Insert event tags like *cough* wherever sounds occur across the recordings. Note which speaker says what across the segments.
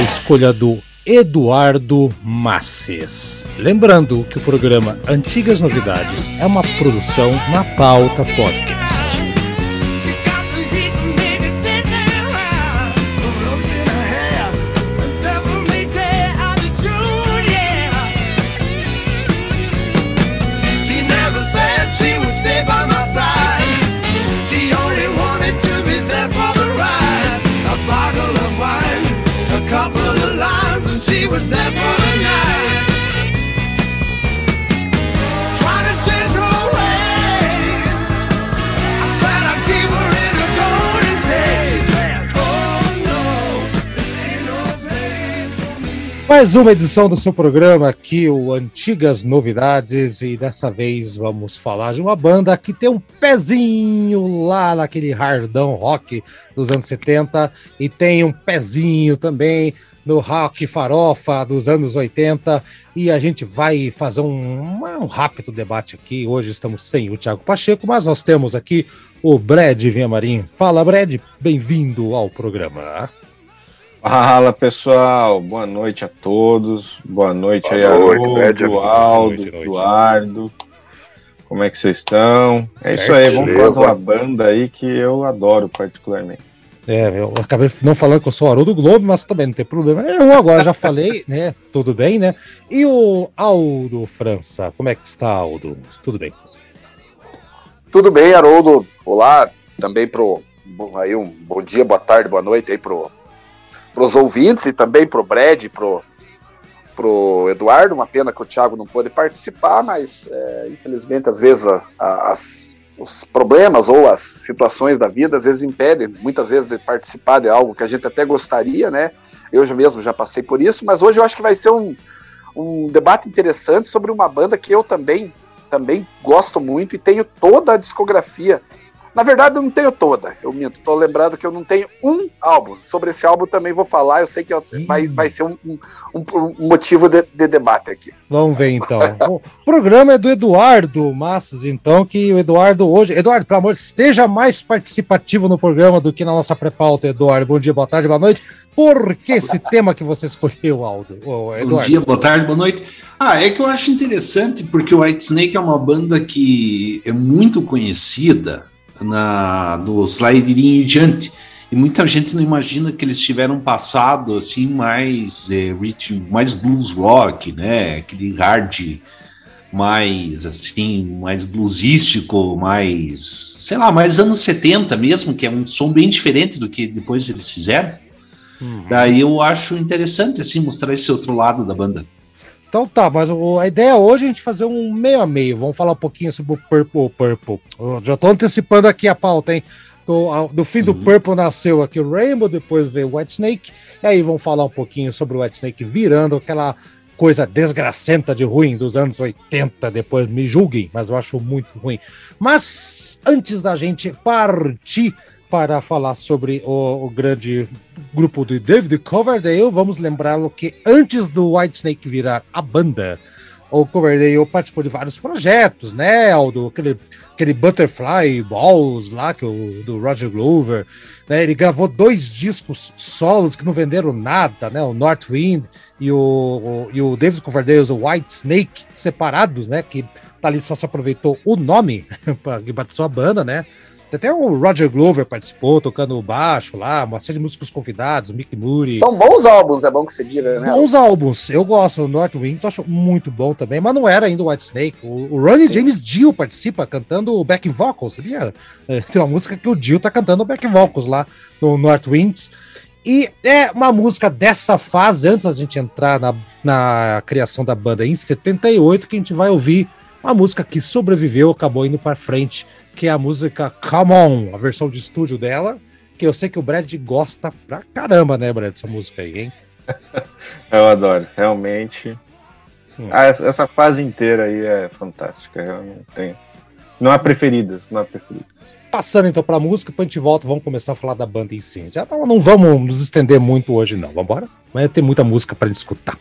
Speaker 1: escolha do Eduardo Masses. Lembrando que o programa Antigas Novidades é uma produção na pauta podcast. Mais uma edição do seu programa aqui, o Antigas Novidades, e dessa vez vamos falar de uma banda que tem um pezinho lá naquele hardão rock dos anos 70 e tem um pezinho também no rock farofa dos anos 80 e a gente vai fazer um, um rápido debate aqui. Hoje estamos sem o Thiago Pacheco, mas nós temos aqui o Brad Vinhamarim. Fala, Brad, bem-vindo ao programa.
Speaker 2: Fala pessoal, boa noite a todos, boa noite boa aí noite, Haroldo, Aldo, Eduardo, como é que vocês estão? É certo, isso aí, vamos falar de uma banda aí que eu adoro particularmente.
Speaker 1: É, eu acabei não falando que eu sou Haroldo Globo, mas também não tem problema. Eu agora já falei, *laughs* né? Tudo bem, né? E o Aldo França, como é que está, Aldo? Tudo bem com você?
Speaker 3: Tudo bem, Haroldo. Olá, também pro aí um bom dia, boa tarde, boa noite aí pro para os ouvintes e também para o Brad, pro pro Eduardo. Uma pena que o Thiago não pôde participar, mas é, infelizmente às vezes a, a, as, os problemas ou as situações da vida às vezes impedem, muitas vezes de participar de algo que a gente até gostaria, né? Eu mesmo já passei por isso, mas hoje eu acho que vai ser um, um debate interessante sobre uma banda que eu também também gosto muito e tenho toda a discografia na verdade, eu não tenho toda, eu minto. Tô lembrando que eu não tenho um álbum. Sobre esse álbum também vou falar, eu sei que vai, vai ser um, um, um motivo de, de, debate aqui.
Speaker 1: Vamos ver então. *laughs* o programa é do Eduardo Massas, então, que o Eduardo hoje. Eduardo, pelo amor, esteja mais participativo no programa do que na nossa pré-pauta, Eduardo. Bom dia, boa tarde, boa noite. Por que esse tema que você escolheu, Aldo?
Speaker 4: Eduardo? Bom dia, boa tarde, boa noite. Ah, é que eu acho interessante porque o White Snake é uma banda que é muito conhecida na, do Slide diante. E muita gente não imagina que eles tiveram um passado assim mais é, ritmo, mais blues rock, né? Aquele hard mais assim, mais bluesístico, mais, sei lá, mais anos 70 mesmo, que é um som bem diferente do que depois eles fizeram. Uhum. Daí eu acho interessante assim mostrar esse outro lado da banda.
Speaker 1: Então tá, mas a ideia hoje é a gente fazer um meio a meio. Vamos falar um pouquinho sobre o Purple Purple. Eu já tô antecipando aqui a pauta, hein? Do, do fim do uhum. Purple nasceu aqui o Rainbow, depois veio o White Snake. E aí vamos falar um pouquinho sobre o White Snake virando aquela coisa desgracenta de ruim dos anos 80. Depois me julguem, mas eu acho muito ruim. Mas antes da gente partir para falar sobre o, o grande grupo do David Coverdale, vamos lembrá-lo que antes do Whitesnake virar a banda, o Coverdale participou de vários projetos, né? Do, aquele, aquele Butterfly Balls lá, que o, do Roger Glover. Né? Ele gravou dois discos solos que não venderam nada, né? O North Wind e o, o, e o David Coverdale, o White Snake, separados, né? Que tá ali só se aproveitou o nome para *laughs* que bateu a banda, né? Até o Roger Glover participou, tocando baixo lá, uma série de músicos convidados, Mick Moody.
Speaker 3: São bons álbuns, é bom que você diga, né?
Speaker 1: Bons álbuns, eu gosto. O North Winds acho muito bom também, mas não era ainda o White Snake. O, o Ronnie Sim. James Dio participa cantando back vocals, sabia? É, tem uma música que o Dio tá cantando back vocals lá no North Winds. E é uma música dessa fase, antes da gente entrar na, na criação da banda em 78, que a gente vai ouvir uma música que sobreviveu, acabou indo para frente que é a música Come On, a versão de estúdio dela, porque eu sei que o Brad gosta pra caramba, né, Brad, essa música aí, hein? *laughs*
Speaker 2: eu adoro, realmente. Hum. Ah, essa fase inteira aí é fantástica, realmente. Tem... Não há preferidas, não há preferidas.
Speaker 1: Passando então pra música, depois a gente volta, vamos começar a falar da banda em si. Já não, não vamos nos estender muito hoje, não. Vamos embora? Mas tem muita música pra gente escutar.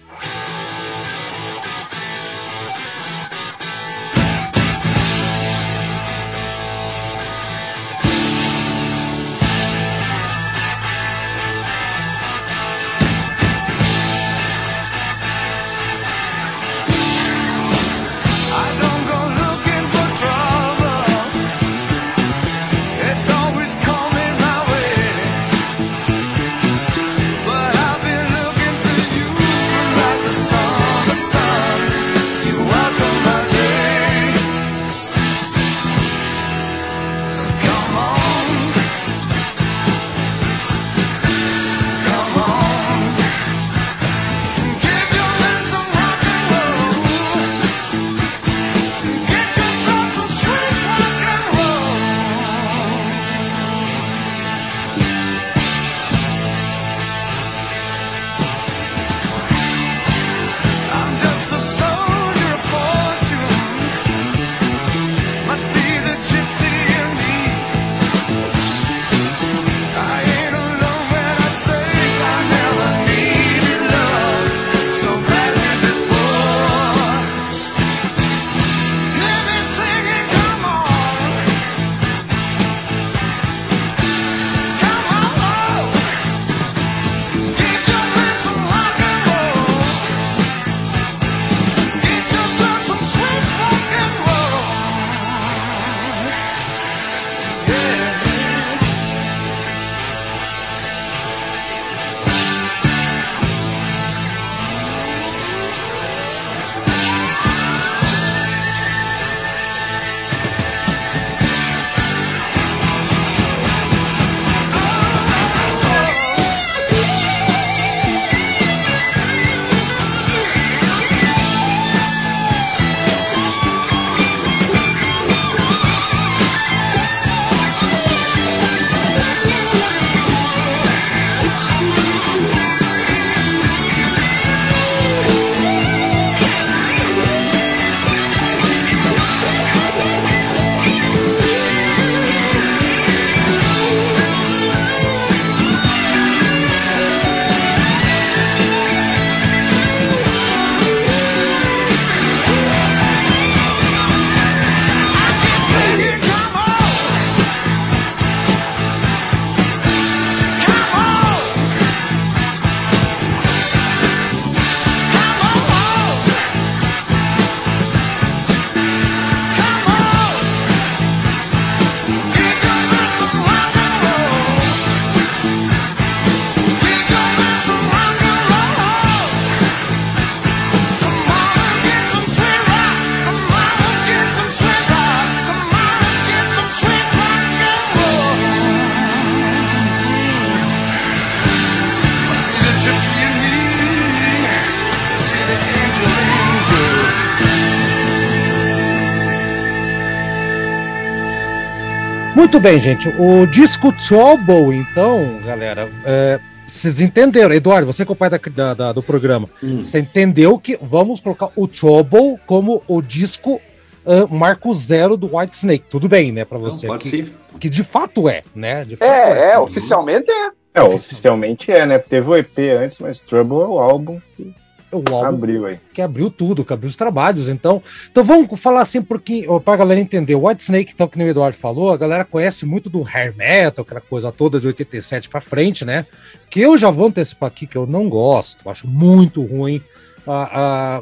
Speaker 1: Muito bem, gente. O disco Trouble, então, galera, é, vocês entenderam. Eduardo, você que é o pai da, da, da, do programa, hum. você entendeu que vamos colocar o Trouble como o disco uh, marco zero do White Snake. Tudo bem, né, para você?
Speaker 4: Não, pode
Speaker 1: que,
Speaker 4: ser.
Speaker 1: Que de fato é, né?
Speaker 3: Fato é, é, é, oficialmente é.
Speaker 2: É, oficialmente é, né? Teve o EP antes, mas Trouble é o álbum que
Speaker 1: o álbum abriu aí. que abriu tudo, que abriu os trabalhos. Então, então vamos falar assim pouquinho para a galera entender. O White Snake, então, que o Eduardo falou, a galera conhece muito do hair metal, aquela coisa toda de 87 para frente, né? Que eu já vou antecipar aqui que eu não gosto, acho muito ruim. Ah, ah,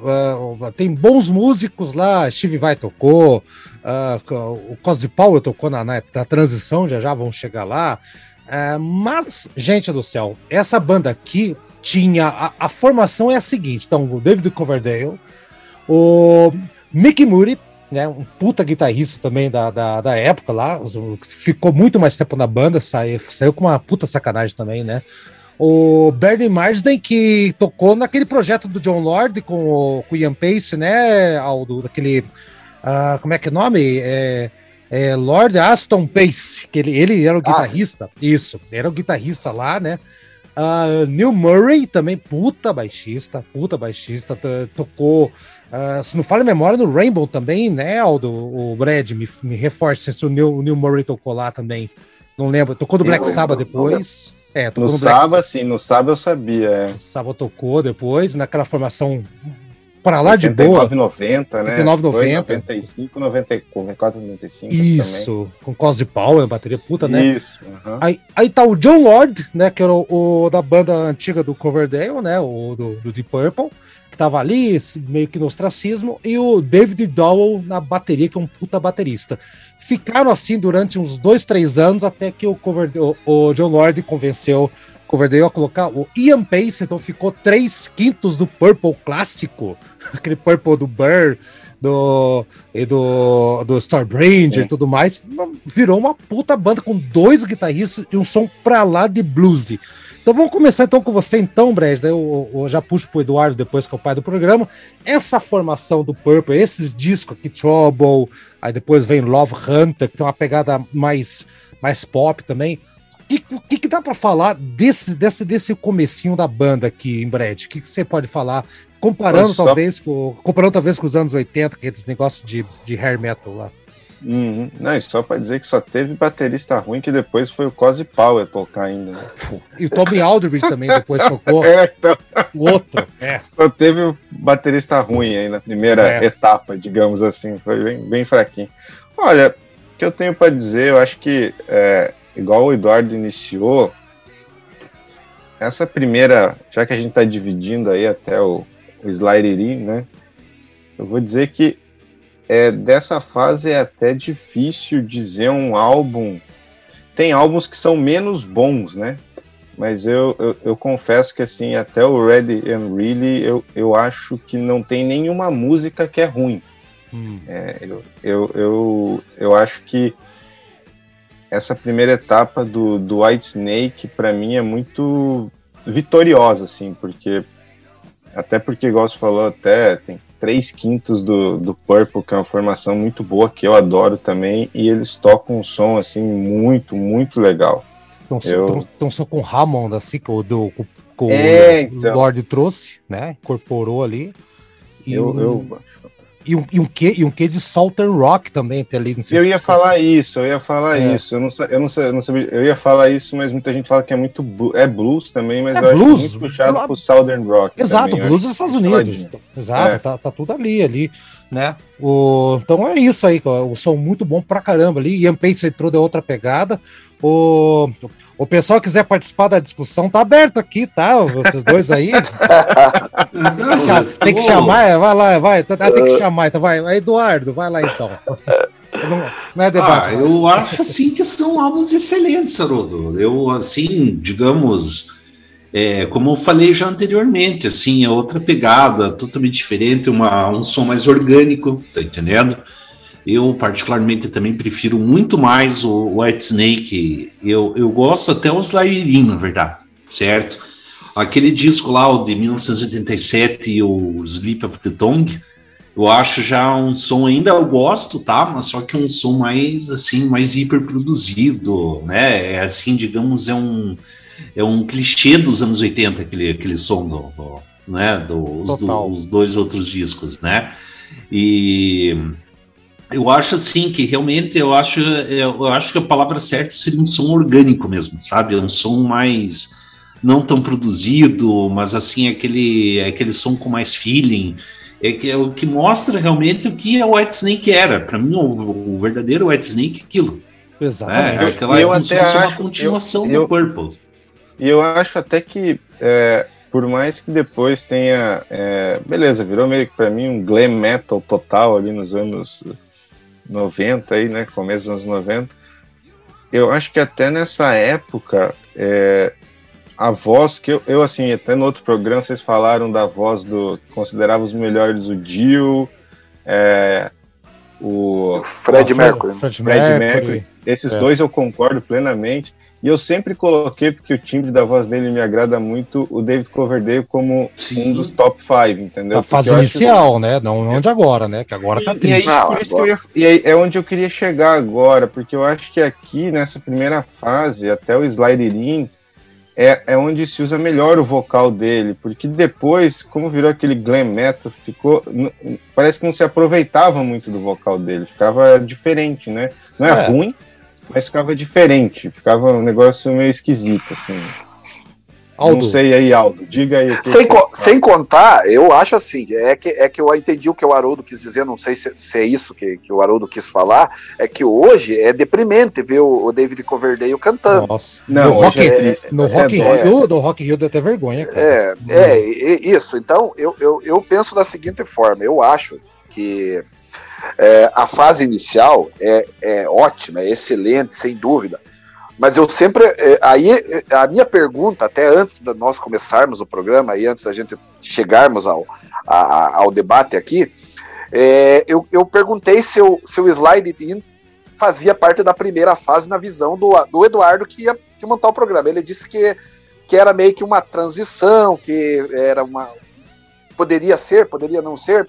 Speaker 1: ah, tem bons músicos lá, Steve Vai tocou, o Cosy Powell tocou na, na, na, transição, já já vão chegar lá. mas, gente do céu, essa banda aqui, tinha. A, a, formação é a seguinte: então, o David Coverdale, o Mickey Moody, né, um puta guitarrista também da, da, da, época lá, ficou muito mais tempo na banda, saiu, saiu com uma puta sacanagem também, né? O Bernie Marsden, que tocou naquele projeto do John Lord com o, com o Ian Pace, né, Aldo? Daquele. Uh, como é que é o nome? É, é, Lord Aston Pace, que ele, ele era o guitarrista, ah, isso, era o guitarrista lá, né? Uh, Neil Murray, também puta baixista, puta baixista, tocou, uh, se não fala a memória, no Rainbow também, né, Aldo? O Brad, me, me reforça se o Neil, o Neil Murray tocou lá também, não lembro, tocou do Black Sabbath depois.
Speaker 2: É, no, no Saba, sim, no Saba eu sabia. É. O
Speaker 1: Saba tocou depois, naquela formação para lá de boa.
Speaker 2: 90, né?
Speaker 1: 89, 90.
Speaker 2: 95, 94, 95.
Speaker 1: Isso, também. com Cosy Power, bateria puta, né?
Speaker 2: Isso.
Speaker 1: Aí, aí tá o John Lord, né? Que era o, o da banda antiga do Coverdale, né? O do, do Deep Purple, que tava ali, meio que no ostracismo. E o David Dowell na bateria, que é um puta baterista. Ficaram assim durante uns dois, três anos, até que o, Coverdale, o, o John Lord convenceu Coverdale a colocar o Ian Pace, então ficou três quintos do Purple clássico, *laughs* aquele Purple do Burr, do, e do, do Starbranger é. e tudo mais, virou uma puta banda com dois guitarristas e um som pra lá de bluesy. Então vamos começar então com você então, Brad, eu, eu, já puxo pro Eduardo depois que é o pai do programa, essa formação do Purple, esses discos aqui, Trouble, aí depois vem Love Hunter, que tem uma pegada mais, mais pop também, que, o que, que dá para falar desse, desse, desse comecinho da banda aqui, em Brad? O que, que você pode falar, comparando só... talvez com, comparando talvez com os anos 80, aqueles negócios de, de hair metal lá?
Speaker 2: Uhum. Não, só para dizer que só teve baterista ruim que depois foi o Cozy Power tocar ainda. Né?
Speaker 1: E o Tommy Aldridge também depois tocou. *laughs* É, então... O outro, é.
Speaker 2: Só teve o baterista ruim aí na primeira é. etapa, digamos assim. Foi bem, bem fraquinho. Olha, o que eu tenho para dizer, eu acho que é, igual o Eduardo iniciou, essa primeira, já que a gente está dividindo aí até o, o né? Eu vou dizer que é, dessa fase é até difícil dizer um álbum. Tem álbuns que são menos bons, né? Mas eu, eu, eu confesso que assim, até o Ready and Really, eu, eu acho que não tem nenhuma música que é ruim. Hum. É, eu, eu, eu, eu acho que essa primeira etapa do, do White Snake, para mim, é muito vitoriosa, assim, porque. Até porque, igual você falou, até tem três quintos do, do Purple, que é uma formação muito boa, que eu adoro também, e eles tocam um som, assim, muito, muito legal.
Speaker 1: Então, eu... então só com Hammond, assim, que o, do, com é, o então... Lord trouxe, né? Incorporou ali.
Speaker 2: E eu, eu
Speaker 1: e um, e um, quê, e um quê de Southern Rock também tem ali.
Speaker 2: eu ia falar isso, eu ia falar é. isso. Eu não, eu, não, eu não sabia, eu ia falar isso, mas muita gente fala que é muito é blues também, mas é eu blues, acho muito puxado pro Southern Rock.
Speaker 1: Exato, também, blues dos Estados Unidos. Exato, é. tá, tá tudo ali, ali, né? O, então é isso aí, o som muito bom pra caramba ali. Ian Pace entrou de outra pegada. O, o pessoal quiser participar da discussão, tá aberto aqui, tá? Vocês dois aí. *laughs* tem que chamar, é, vai lá, vai. Tá, tem que chamar, então vai. Eduardo, vai lá então.
Speaker 4: Não, não é debate. Ah, eu acho assim que são álbuns excelentes, Haroldo. Eu, assim, digamos, é, como eu falei já anteriormente, assim, é outra pegada, totalmente diferente, uma, um som mais orgânico, tá entendendo? Eu, particularmente, também prefiro muito mais o White Snake. Eu, eu gosto até os Lairin, na verdade, certo? Aquele disco lá, o de 1987, o Sleep of the Tongue, eu acho já um som, ainda eu gosto, tá? Mas só que um som mais, assim, mais hiperproduzido, né? É assim, digamos, é um, é um clichê dos anos 80, aquele, aquele som do, do né? Dos do, dois outros discos, né? E eu acho assim que realmente eu acho eu acho que a palavra certa seria um som orgânico mesmo, sabe? Um som mais não tão produzido, mas assim aquele aquele som com mais feeling. É, que, é o que mostra realmente o que a White Snake era. Para mim, o, o, verdadeiro White Snake é aquilo.
Speaker 1: Exatamente.
Speaker 4: É, aquela, eu, é até acho, uma continuação eu, do Purple.
Speaker 2: E eu acho até que é, por mais que depois tenha. É, beleza, virou meio que para mim um glam metal total ali nos anos 90 aí, né? Começo dos anos 90. Eu acho que até nessa época é, a voz que eu, eu, assim, até no outro programa vocês falaram da voz do. Considerava os melhores o Dio, é, o
Speaker 3: Fred Mercury.
Speaker 2: Fred, Fred Mercury. Mercury. Esses é. dois eu concordo plenamente. E eu sempre coloquei, porque o timbre da voz dele me agrada muito, o David Coverdale como Sim. um dos top 5, entendeu?
Speaker 1: A fase inicial, que... né? Não onde agora, né? Que agora tá triste.
Speaker 2: E, aí, por isso que eu ia, e aí é onde eu queria chegar agora, porque eu acho que aqui, nessa primeira fase, até o Slide In, é, é onde se usa melhor o vocal dele, porque depois, como virou aquele glam metal, ficou. Parece que não se aproveitava muito do vocal dele, ficava diferente, né? Não é, é. ruim, mas ficava diferente, ficava um negócio meio esquisito, assim. Aldo. Não sei aí, Aldo, diga aí.
Speaker 3: Sem, co sem contar, eu acho assim, é que, é que eu entendi o que o Haroldo quis dizer, não sei se, se é isso que, que o Haroldo quis falar, é que hoje é deprimente ver o, o David Coverdale cantando.
Speaker 1: Nossa. Não, no Rock, é, no rock é, Rio, do Rock Rio deu até vergonha.
Speaker 3: Cara. É, é, é, isso. Então, eu, eu, eu penso da seguinte forma, eu acho que é, a fase inicial é, é ótima, é excelente, sem dúvida. Mas eu sempre. É, aí a minha pergunta, até antes de nós começarmos o programa, e antes da gente chegarmos ao, a, ao debate aqui, é, eu, eu perguntei se o, se o slide in fazia parte da primeira fase na visão do, do Eduardo que ia, que montar o programa. Ele disse que, que era meio que uma transição, que era uma. Poderia ser, poderia não ser.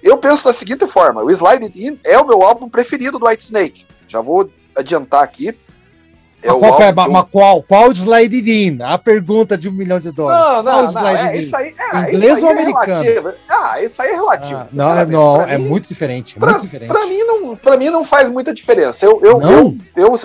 Speaker 3: Eu penso da seguinte forma: o Slide In é o meu álbum preferido do White Snake. Já vou adiantar aqui.
Speaker 1: É qual, é, mas, qual, qual slide in? A pergunta de um milhão de dólares.
Speaker 3: Não, não, não é, isso aí, é, Inglês ou é americano? É ah, isso aí é relativo. Ah,
Speaker 1: não, é, não é mim, muito diferente. Pra, muito diferente.
Speaker 3: Pra mim, não, pra mim não faz muita diferença. Eu, eu, eu, eu,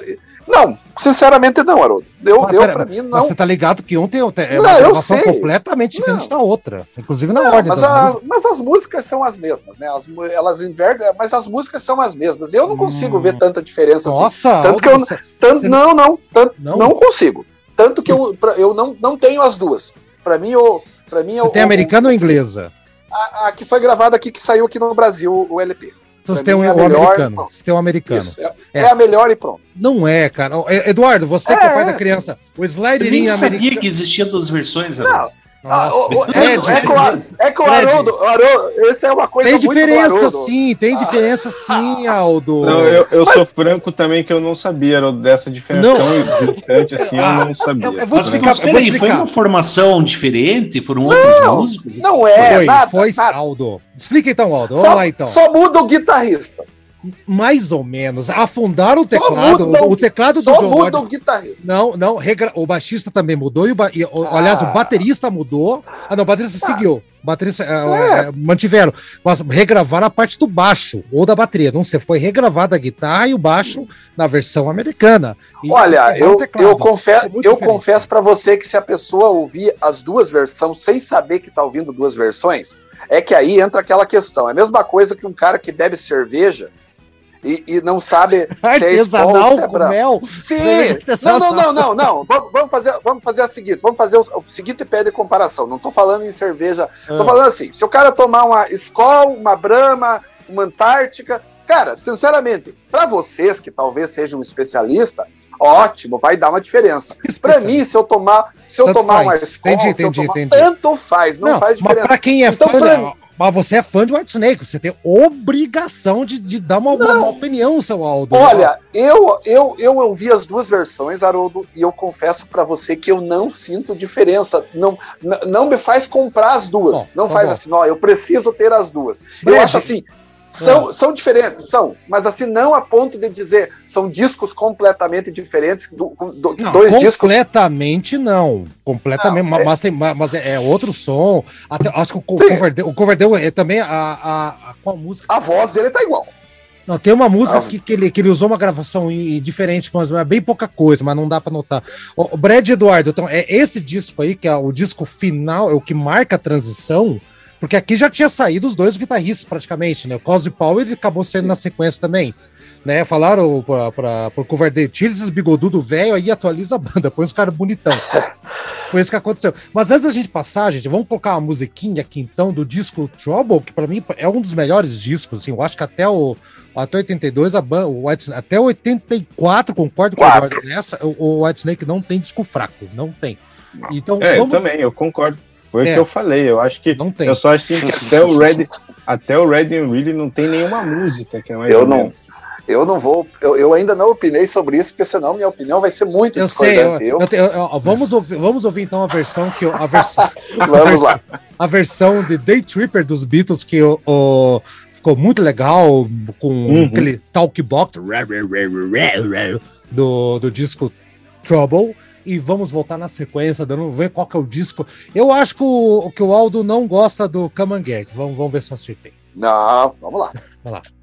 Speaker 3: não, sinceramente não, Haroldo. Deu,
Speaker 1: mas, deu pera, pra mim, não. Você tá ligado que ontem é uma gravação completamente diferente não. da outra. Inclusive na não, ordem.
Speaker 3: Mas, a, mas, as músicas são as mesmas, né? As, elas invertem, mas as músicas são as mesmas. Eu não consigo hum. ver tanta diferença
Speaker 1: assim. Nossa,
Speaker 3: assim. Tanto que eu. Você, tanto, você não, não, tanto, não, não consigo. Tanto que eu, *laughs* pra, eu não, não tenho as duas. Pra mim, eu. Pra mim,
Speaker 1: você eu, tem americana ou inglesa?
Speaker 3: A, a, que foi gravada aqui, que saiu aqui no Brasil, o LP.
Speaker 1: Então você tem um, é americano. Você tem um americano. Isso,
Speaker 3: é, é. é, a melhor e pronto.
Speaker 1: Não é, cara. Eduardo, você que é, é pai da criança, o slide
Speaker 4: Eu nem sabia americano... que existia duas versões.
Speaker 3: Não, ah, o, o, é, é, é que o Haroldo, Haroldo, isso é uma coisa
Speaker 1: Tem diferença sim, tem diferença ah. sim, Aldo.
Speaker 2: Não, eu, eu Mas... sou franco também que eu não sabia dessa diferença não. tão distante assim, eu não sabia. Eu, eu
Speaker 4: vou explicar, Mas, peraí, foi uma formação diferente? Foram outros
Speaker 3: não,
Speaker 4: músicos?
Speaker 3: Não é,
Speaker 1: foi, nada, foi nada. Aldo. Explica então, Aldo, vamos
Speaker 3: só,
Speaker 1: lá então.
Speaker 3: Só muda o guitarrista.
Speaker 1: Mais ou menos. Afundaram o teclado. Muda, o, o teclado do
Speaker 3: John muda Lord, o guitarrista.
Speaker 1: Não, não. Regra, o baixista também mudou. E o, e, ah. Aliás, o baterista mudou. Ah, não, o baterista ah. seguiu. O baterista é. é. mantiveram. Mas regravaram a parte do baixo ou da bateria. Não sei. Foi regravada a guitarra e o baixo na versão americana.
Speaker 3: E Olha, eu, eu, confesso, eu confesso para você que se a pessoa ouvir as duas versões sem saber que tá ouvindo duas versões, é que aí entra aquela questão. É a mesma coisa que um cara que bebe cerveja e, e não sabe *laughs*
Speaker 1: se é escola, se é com mel.
Speaker 3: Sim. Não, não, não, não, não. Vamos fazer, vamos fazer a seguinte, vamos fazer o, o seguinte pé de comparação. Não estou falando em cerveja, estou ah. falando assim, se o cara tomar uma Skol, uma Brahma, uma Antártica, cara, sinceramente, para vocês que talvez sejam um especialista, ótimo, vai dar uma diferença. Para mim, se eu tomar, se eu tanto tomar faz. uma Skol, entendi, se eu entendi, tomar, entendi. tanto faz, não, não faz diferença.
Speaker 1: Para quem é então, fã, pra, mas você é fã de White Snake, você tem obrigação de, de dar uma, uma, opinião, seu Aldo.
Speaker 3: Olha, eu, eu, eu ouvi as duas versões, Haroldo, e eu confesso para você que eu não sinto diferença. Não, não me faz comprar as duas. Bom, não tá faz bom. assim, ó, eu preciso ter as duas. Breve. Eu acho assim, são, é. são diferentes, são, mas assim, não a ponto de dizer são discos completamente diferentes, do, do,
Speaker 1: não, dois completamente discos. Completamente não. Completamente, não, mas, é... tem, mas é, é, outro som. Até, acho que o, Coverdale, o Coverdale é também a, a, a, qual música?
Speaker 3: A voz dele tá igual.
Speaker 1: Não, tem uma música ah. que, que, ele, que ele usou uma gravação diferente, mas é bem pouca coisa, mas não dá para notar. O Brad Eduardo, então, é esse disco aí, que é o disco final, é o que marca a transição porque aqui já tinha saído os dois guitarristas praticamente, né? O Cosby Powell ele acabou sendo na sequência também. Né, falaram pra, pra, pro Coverdale, tira esses bigodudo velho aí atualiza a banda, põe os caras bonitão. *laughs* Foi isso que aconteceu. Mas antes da gente passar, gente, vamos colocar uma musiquinha aqui então do disco Trouble, que para mim é um dos melhores discos, assim, eu acho que até o até 82 a banda, o White, até 84, concordo com a nessa, o, o White Snake não tem disco fraco, não tem.
Speaker 2: Então, é, vamos... eu também, eu concordo foi é. o que eu falei. Eu acho que. Não tem. Eu só acho assim, que até o Red, até o Red and Really não tem nenhuma música que é mais
Speaker 3: Eu não. Eu não vou, eu, eu, ainda não opinei sobre isso, porque senão minha opinião vai ser muito
Speaker 5: eu discordante. Sei, eu, eu, eu, vamos, ouvir, vamos ouvir então a versão que a versão, *laughs*
Speaker 3: vamos a versão,
Speaker 5: lá. A versão de Day Tripper dos Beatles que o, o ficou muito legal com uhum. aquele talk box do, do disco Trouble e vamos voltar na sequência, dando ver qual que é o disco. Eu acho que o, que o Aldo não gosta do Come and Get. Vamos, vamos ver se eu acertei.
Speaker 3: Não, vamos lá.
Speaker 5: Vamos lá.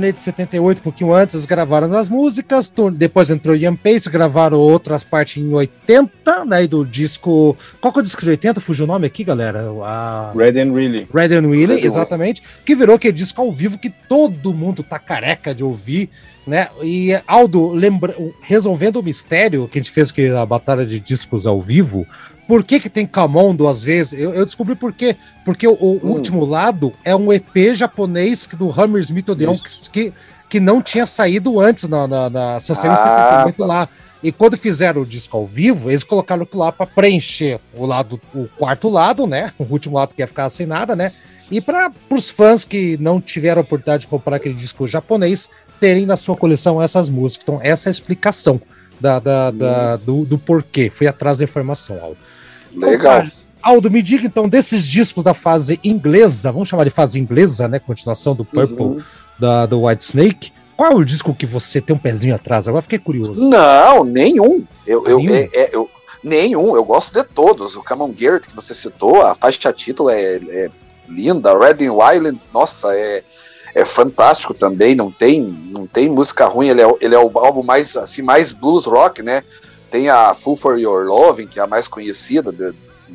Speaker 5: Turnê de 78, um pouquinho antes, eles gravaram as músicas, depois entrou Ian Pace, gravaram outras partes em 80, né, do disco... Qual que é o disco de 80? Fugiu o nome aqui, galera?
Speaker 2: A... Red and Really.
Speaker 5: Red and Really, exatamente, que virou aquele disco ao vivo que todo mundo tá careca de ouvir, né, e Aldo, lembra... resolvendo o mistério que a gente fez que a batalha de discos ao vivo, por que, que tem Camon duas vezes? Eu, eu descobri por quê. Porque o, o hum. último lado é um EP japonês do Hammersmith Odeon que, que, não tinha saído antes na, na, na saiu ah, tá. lá. E quando fizeram o disco ao vivo, eles colocaram aquilo lá para preencher o lado, o quarto lado, né? *laughs* O último lado que ia ficar sem nada, né? E para os fãs que não tiveram a oportunidade de comprar aquele disco japonês,
Speaker 1: terem na sua coleção essas músicas. Então, essa é a explicação da, da, da do, do, porquê. Fui atrás da informação, Aldo.
Speaker 3: Legal. Então,
Speaker 1: Aldo, me diga então desses discos da fase inglesa, vamos chamar de fase inglesa, né? Continuação do Purple uhum. da, do White Snake. Qual é o disco que você tem um pezinho atrás? Agora fiquei curioso.
Speaker 3: Não, nenhum. Eu, nenhum? Eu, é, é, eu, nenhum, eu gosto de todos. O Camon Garrett que você citou, a faixa título é, é linda. Red Wild, nossa, é, é fantástico também. Não tem, não tem música ruim. Ele é, ele é o álbum mais assim mais blues rock, né? Tem a Full for Your Loving, que é a mais conhecida de,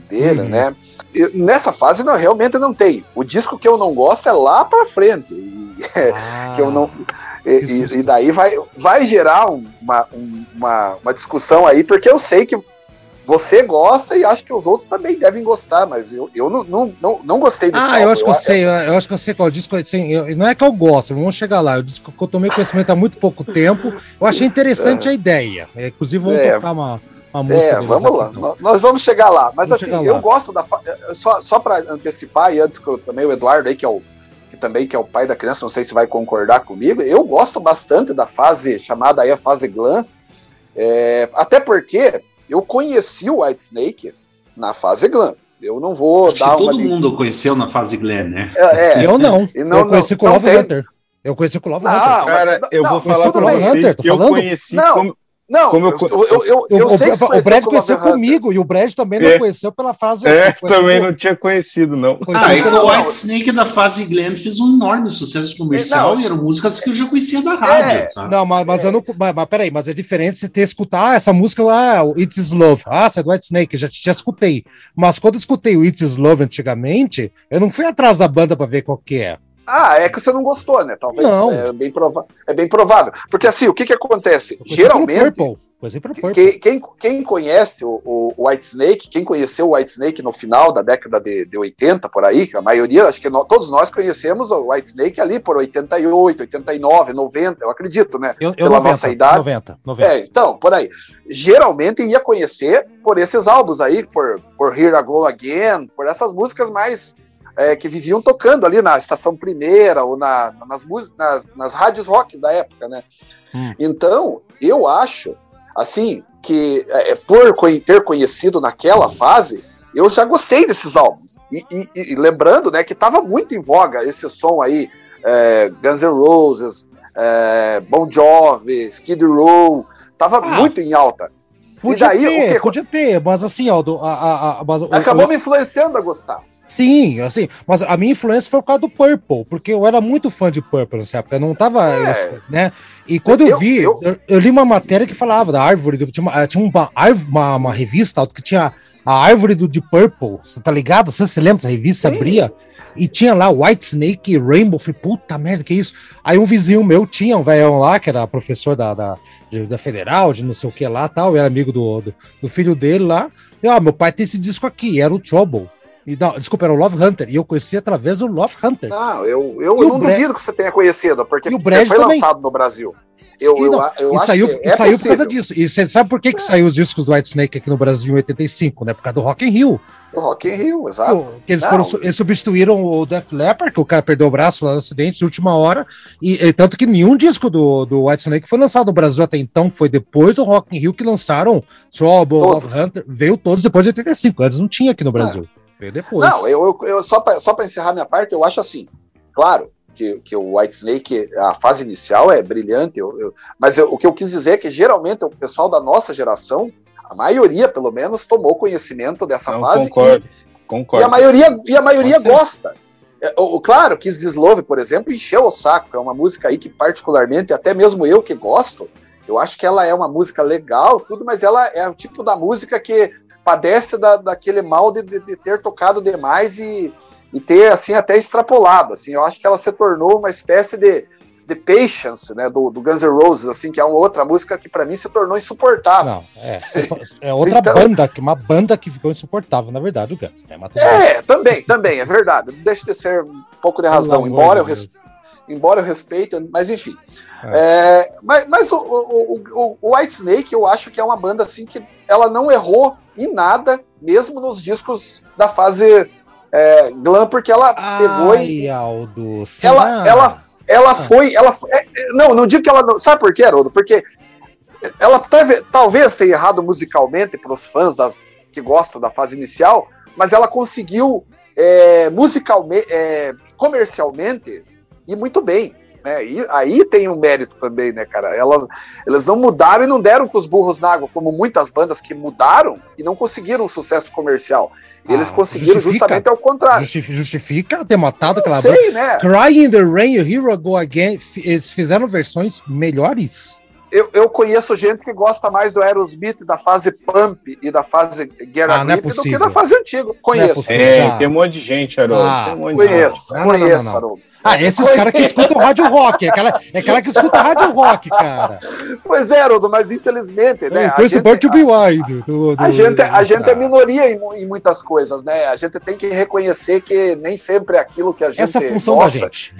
Speaker 3: dele, uhum. né? E nessa fase não, realmente não tem. O disco que eu não gosto é lá para frente. E, *laughs* ah. que eu não e, e, daí vai, vai gerar uma, uma, uma discussão aí, porque eu sei que você gosta e acho que os outros também devem gostar, mas eu, eu não, não, não, não gostei
Speaker 1: desse Ah, eu acho que eu, eu sei, eu acho que eu sei qual disco. Assim, eu, não é que eu gosto, vamos chegar lá. Eu disse que eu tomei conhecimento há muito pouco tempo. Eu achei interessante é. a ideia. É, inclusive, vamos é. tocar uma, uma música.
Speaker 3: É, vamos lá. Então. Nós vamos chegar lá. Mas vamos assim, eu gosto da. Só, só para antecipar, e antes que eu também o Eduardo aí, que é o que também que é o pai da criança, não sei se vai concordar comigo, eu gosto bastante da fase chamada aí a fase glam, é, até porque eu conheci o White Snake na fase glam. Eu não vou
Speaker 4: Acho
Speaker 3: dar
Speaker 4: que todo mundo conheceu na fase glam, né?
Speaker 1: É, é, eu não. não eu conheci não, com o Love Hunter. Eu conheci com o Love Hunter.
Speaker 2: Cara, eu vou falar pra vocês Hunter, que eu conheci
Speaker 3: não, como não, Como eu, eu, eu, eu, eu sei
Speaker 1: que o Brad conheceu comigo e o Brad também não é. conheceu pela fase.
Speaker 2: É, também não tinha conhecido, não.
Speaker 4: Ah, e o White Snake da fase Glenn fez um enorme sucesso comercial não. e eram músicas que eu já conhecia da rádio.
Speaker 1: É. Não, mas, mas é. eu não. Mas, mas, peraí, mas é diferente você ter escutado ah, essa música lá, o It's Love. Ah, você é do White Snake, já, já escutei. Mas quando eu escutei o It's Love antigamente, eu não fui atrás da banda para ver qual que é.
Speaker 3: Ah, é que você não gostou, né? Talvez não. É, bem é bem provável. Porque assim, o que que acontece? Geralmente. Quem, quem, quem, conhece o, o White Snake, quem conheceu o White Snake no final da década de, de 80, por aí, a maioria, acho que todos nós conhecemos o White Snake ali por 88, 89, 90, eu acredito, né?
Speaker 1: Eu, eu Pela 90, nossa idade. 90, 90.
Speaker 3: É, então, por aí. Geralmente ia conhecer por esses álbuns aí, por, por Here I Go Again, por essas músicas mais é, que viviam tocando ali na estação primeira ou na, nas, nas, nas rádios rock da época, né? Hum. Então, eu acho assim, que é, é por ter conhecido naquela fase, eu já gostei desses álbuns. E, e, e lembrando, né, que estava muito em voga esse som aí, é, Guns N' Roses, é, Bon Jovi, Skid Row, tava ah, muito em alta.
Speaker 1: Podia e daí, ter, o que... podia ter, mas assim, Aldo, a, a, a, mas,
Speaker 3: acabou o, me influenciando a gostar.
Speaker 1: Sim, assim, mas a minha influência foi por causa do Purple, porque eu era muito fã de Purple nessa época, eu não tava, é. né? E quando eu, eu vi, eu... Eu, eu... li uma matéria que falava da árvore, do, tinha, uma, tinha uma, uma, uma revista que tinha a árvore do de Purple, você tá ligado? Você se lembra dessa revista? Sim. Abria e tinha lá White Snake e Rainbow. Falei, puta merda, que isso? Aí um vizinho meu tinha um velhão lá, que era professor da, da, da Federal, de não sei o que lá tal, era amigo do, do, do filho dele lá. E, ó, meu pai tem esse disco aqui, era o Trouble. E, não, desculpa, era o Love Hunter. E eu conheci através do Love Hunter.
Speaker 3: Não, eu, eu, eu não Brad... duvido que você tenha conhecido, porque o Brad foi também. lançado no Brasil.
Speaker 1: Eu, eu, eu, e saiu, é saiu por causa disso. E você sabe por que, que é. saiu os discos do White Snake aqui no Brasil em 85, né? Por causa do Rock in Rio.
Speaker 3: O Rock in Rio, exato.
Speaker 1: Que eles, foram, eles substituíram o Def Leppard, que o cara perdeu o braço lá no acidente de última hora, e, e, tanto que nenhum disco do, do White Snake foi lançado no Brasil até então, foi depois do Rock in Rio que lançaram Trouble, Love Hunter, veio todos depois de 85, eles não tinham aqui no Brasil. É.
Speaker 3: Depois. Não, eu, eu, eu só para só encerrar minha parte, eu acho assim, claro, que, que o White Snake, a fase inicial é brilhante, eu, eu, mas eu, o que eu quis dizer é que geralmente o pessoal da nossa geração, a maioria pelo menos, tomou conhecimento dessa Não, fase.
Speaker 2: Concordo, e, concordo.
Speaker 3: E a maioria, e a maioria gosta. É, o, claro que Zislove, por exemplo, encheu o saco. É uma música aí que, particularmente, até mesmo eu que gosto, eu acho que ela é uma música legal, tudo, mas ela é o tipo da música que padece da, daquele mal de, de, de ter tocado demais e, e ter assim até extrapolado. Assim, eu acho que ela se tornou uma espécie de, de Patience, né, do, do Guns N' Roses, assim, que é uma outra música que para mim se tornou insuportável. Não,
Speaker 1: é, é outra então, banda, que uma banda que ficou insuportável, na verdade, o Guns, né?
Speaker 3: É, também, também, é verdade. Deixa de ser um pouco de razão, embora eu, res, embora eu respeite, mas enfim. É. É, mas mas o, o, o, o White Snake, eu acho que é uma banda assim que ela não errou em nada, mesmo nos discos da fase é, glam, porque ela
Speaker 1: Ai,
Speaker 3: pegou e.
Speaker 1: Aldo,
Speaker 3: ela, ela, ela ah. foi. Ela, é, não, não digo que ela não. Sabe por quê, Haroldo? Porque ela teve, talvez tenha errado musicalmente para os fãs das, que gostam da fase inicial, mas ela conseguiu é, musicalmente, é, comercialmente, e muito bem. Né? E aí tem um mérito também, né, cara? Elas, elas não mudaram e não deram com os burros na água, como muitas bandas que mudaram e não conseguiram um sucesso comercial. Eles ah, conseguiram justamente ao contrário.
Speaker 1: Justifica ter matado aquela sei, banda. Né? Crying in the Rain e Hero Go Again, eles fizeram versões melhores
Speaker 3: eu, eu conheço gente que gosta mais do Aerosmith da fase Pump e da fase Guerra ah, é do que da fase antiga. Conheço.
Speaker 2: É, é, tem um monte de gente, Haroldo. Ah, um
Speaker 3: conheço,
Speaker 1: de... conheço, Haroldo. Ah, esses caras que escutam rádio rock, é aquela, é aquela que escuta rádio rock, cara.
Speaker 3: Pois é, Haroldo, mas infelizmente, né?
Speaker 1: A gente,
Speaker 3: Born
Speaker 1: to be wild.
Speaker 3: Do, do, a gente, a gente é minoria em, em, muitas coisas, né? A gente tem que reconhecer que nem sempre é aquilo que a gente
Speaker 1: Essa é a função gosta. da gente.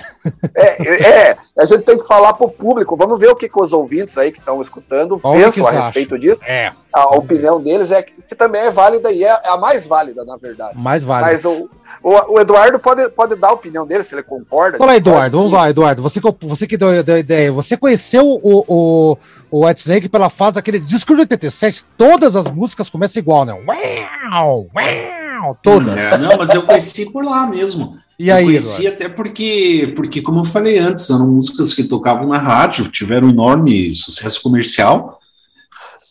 Speaker 3: É, é, a gente tem que falar pro público. Vamos ver o que, que os ouvintes aí que estão escutando Olha pensam a respeito acham. disso.
Speaker 1: É.
Speaker 3: A opinião deles é que, que também é válida e é a mais válida, na verdade.
Speaker 1: Mais válida.
Speaker 3: Mas o, o, o, Eduardo pode, pode dar a opinião dele, se ele concorda.
Speaker 1: Fala, Eduardo, vamos lá, Eduardo. Você, você que deu, a ideia. Você conheceu o, o, o White Snake pela fase daquele disco de 87. Todas as músicas começam igual, né? Uau,
Speaker 4: uau, todas. É, não, mas eu conheci por lá mesmo.
Speaker 1: E aí, eu
Speaker 4: conheci Eduardo? até porque, porque, como eu falei antes, eram músicas que tocavam na rádio, tiveram enorme sucesso comercial.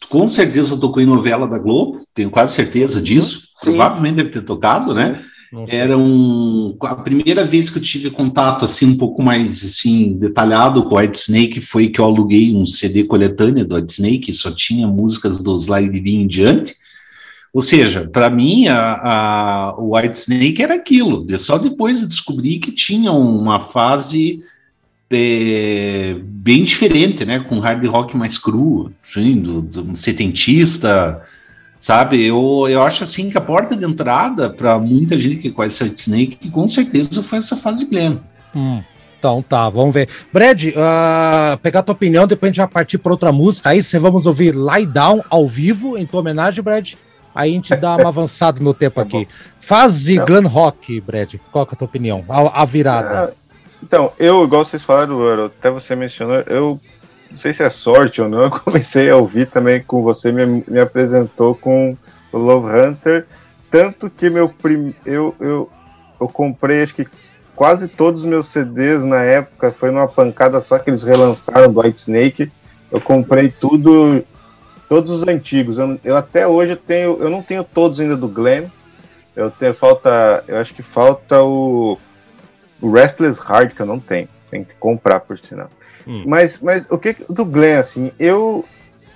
Speaker 4: Com certeza tocou em novela da Globo, tenho quase certeza disso. Sim. Provavelmente deve ter tocado, Sim. né? Era um, a primeira vez que eu tive contato assim um pouco mais assim detalhado com o White Snake foi que eu aluguei um CD coletânea do White Snake, só tinha músicas do Slide em diante. Ou seja, para mim a, a, o White Snake era aquilo. Só depois descobri que tinha uma fase é, bem diferente, né, com hard rock mais cru, assim, do, do setentista Sabe, eu, eu acho assim que a porta de entrada para muita gente que conhece White Snake, com certeza foi essa fase Glenn.
Speaker 1: Hum. Então tá, vamos ver. Brad, uh, pegar tua opinião, depois a gente vai partir para outra música. Aí você vamos ouvir Lie Down ao vivo, em tua homenagem, Brad. Aí a gente dá uma *laughs* avançada no tempo tá aqui. Fase tá. Glen Rock, Brad. Qual é a tua opinião? A, a virada.
Speaker 2: É, então, eu, igual vocês falaram, até você mencionou, eu não sei se é sorte ou não, *laughs* eu comecei a ouvir também com você, me, me apresentou com Love Hunter, tanto que meu prim, eu, eu, eu comprei acho que quase todos os meus CDs na época, foi numa pancada só que eles relançaram do White Snake, eu comprei tudo, todos os antigos, eu, eu até hoje eu tenho, eu não tenho todos ainda do Glam, eu tenho, falta, eu acho que falta o, o Restless Heart que eu não tenho, tem que comprar por sinal. Hum. Mas, mas o que do Glenn, assim, eu,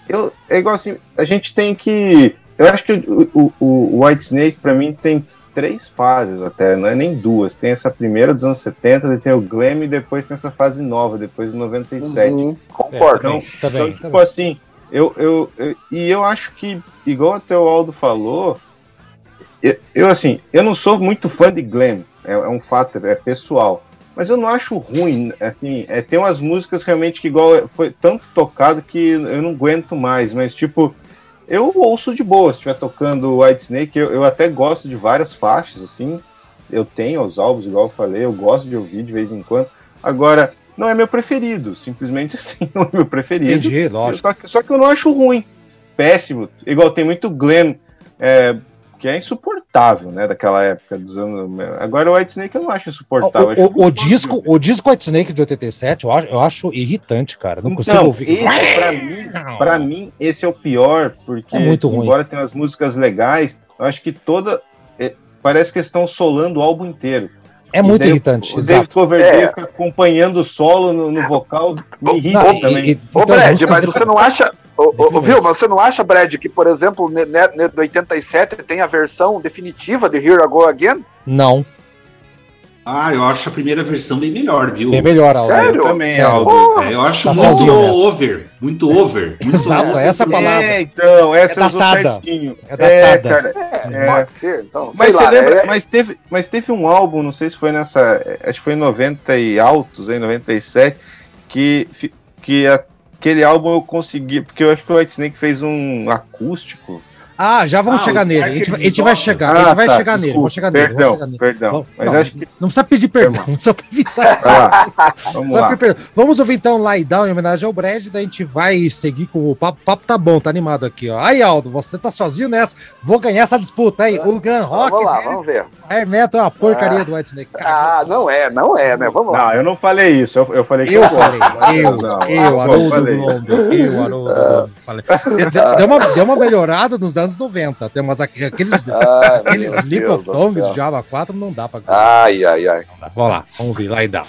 Speaker 2: eu. É igual assim, a gente tem que. Eu acho que o, o, o White Snake, para mim, tem três fases até, não é nem duas. Tem essa primeira dos anos 70, tem o Glam e depois tem essa fase nova, depois de 97. Uhum.
Speaker 3: Concordo.
Speaker 2: Então, tá bem, então tá tipo bem. assim, eu, eu, eu, e eu acho que, igual até o Aldo falou, eu, eu assim, eu não sou muito fã de Glam, é, é um fato, é pessoal mas eu não acho ruim, assim, é, tem umas músicas realmente que igual foi tanto tocado que eu não aguento mais, mas tipo, eu ouço de boa, se estiver tocando White Snake, eu, eu até gosto de várias faixas, assim, eu tenho os álbuns, igual eu falei, eu gosto de ouvir de vez em quando, agora, não é meu preferido, simplesmente *laughs* assim, não é meu preferido.
Speaker 1: Entendi, lógico.
Speaker 2: Só que, só que eu não acho ruim, péssimo, igual tem muito Glenn, é, que é insuportável, né, daquela época dos anos. Agora o White Snake eu não acho insuportável.
Speaker 1: O, o, o disco, o disco White Snake de 87 eu acho, eu acho irritante, cara. Não consigo então, ouvir.
Speaker 2: Esse, pra, mim, pra mim, esse é o pior, porque
Speaker 1: é muito ruim.
Speaker 2: embora tenha as músicas legais, eu acho que toda. É, parece que estão solando o álbum inteiro.
Speaker 1: É muito daí, irritante.
Speaker 2: O, o David Coverdale é. acompanhando o solo no, no vocal me irrita não, também. E, e,
Speaker 3: Ô, então, Brad, mas você não acha. Ô, viu, mas você não acha, Brad, que, por exemplo, no 87 tem a versão definitiva de Here I Go Again?
Speaker 1: Não.
Speaker 4: Ah, eu acho a primeira versão bem melhor, viu?
Speaker 1: Bem melhor, Aldo.
Speaker 3: Sério? Eu
Speaker 2: também, Aldo.
Speaker 4: É, eu acho tá muito over, muito over. Muito
Speaker 1: Exato,
Speaker 4: over.
Speaker 1: essa palavra.
Speaker 2: É, então, essa
Speaker 1: é datada.
Speaker 2: É datada. É, cara,
Speaker 3: é, pode ser, então,
Speaker 2: mas lá, lembra, é... mas, teve, mas teve um álbum, não sei se foi nessa, acho que foi em 90 e altos, em 97, que, que aquele álbum eu consegui, porque eu acho que o White Snake fez um acústico,
Speaker 5: Ah, já vamos ah, chegar nele. A gente, a gente vai chegar, ah, a gente vai tá, chegar desculpa, nele. Vamos chegar nele.
Speaker 2: Perdão,
Speaker 5: chegar nele.
Speaker 2: perdão.
Speaker 5: Mas não, acho que... não precisa pedir perdão. *laughs* Ah, vamos lá. Vamos ouvir então Lie Down em homenagem ao Brad, daí a gente vai seguir com o papo. O papo tá bom, tá animado aqui, ó. Aí, Aldo, você tá sozinho nessa. Vou ganhar essa disputa aí. O Gran Rock.
Speaker 3: Vamos lá, dele, vamos ver.
Speaker 5: É metal é uma porcaria ah, do White Snake.
Speaker 3: Ah, não é, não é, né? Vamos lá.
Speaker 2: Não, eu não falei isso. Eu, eu falei que
Speaker 5: eu, eu falei. Eu, não, eu, Haroldo Globo. Eu, Haroldo Globo. Falei. *laughs* Deu uma, deu uma melhorada nos anos 90. Tem umas, aqueles Ai, *laughs* aqueles Leap of Tongues de Java 4 não dá pra.
Speaker 3: Ai, ai, ai.
Speaker 5: Vamos lá, vamos ver lá e dá.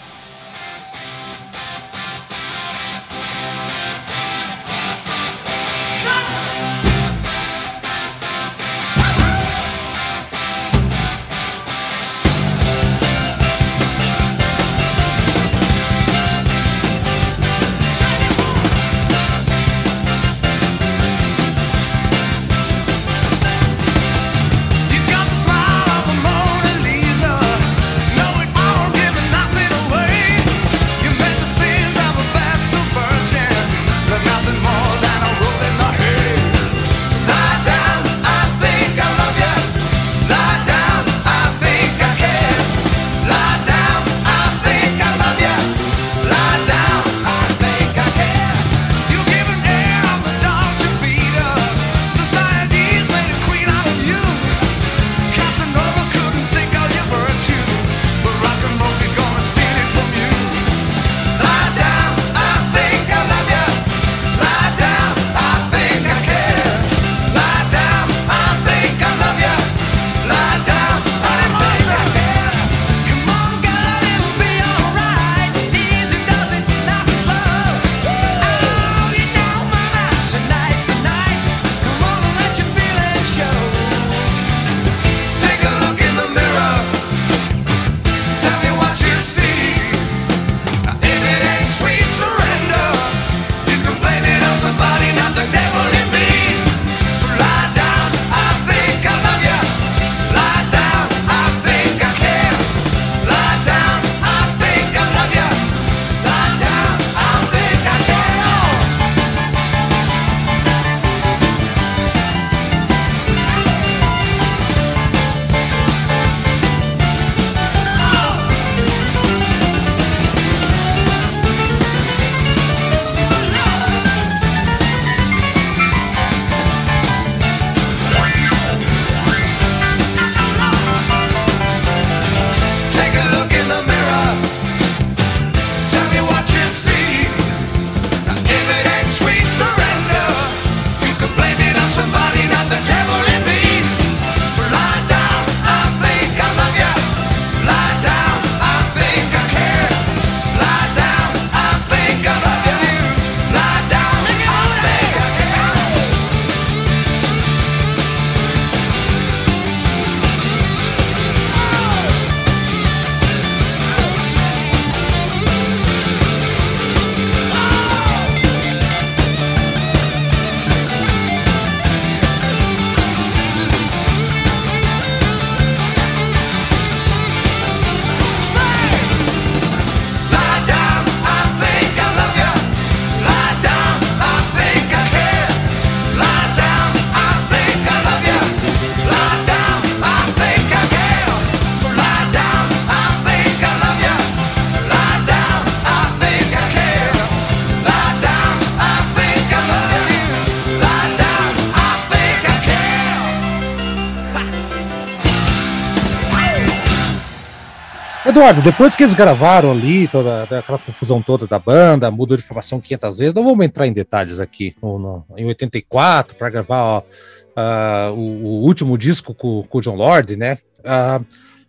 Speaker 5: Eduardo, depois que eles gravaram ali, toda aquela confusão toda da banda, mudou de formação 500 vezes, não vamos entrar em detalhes aqui. No, no, em 84, para gravar ó, uh, o, o, último disco com, com o John Lord, né? Uh,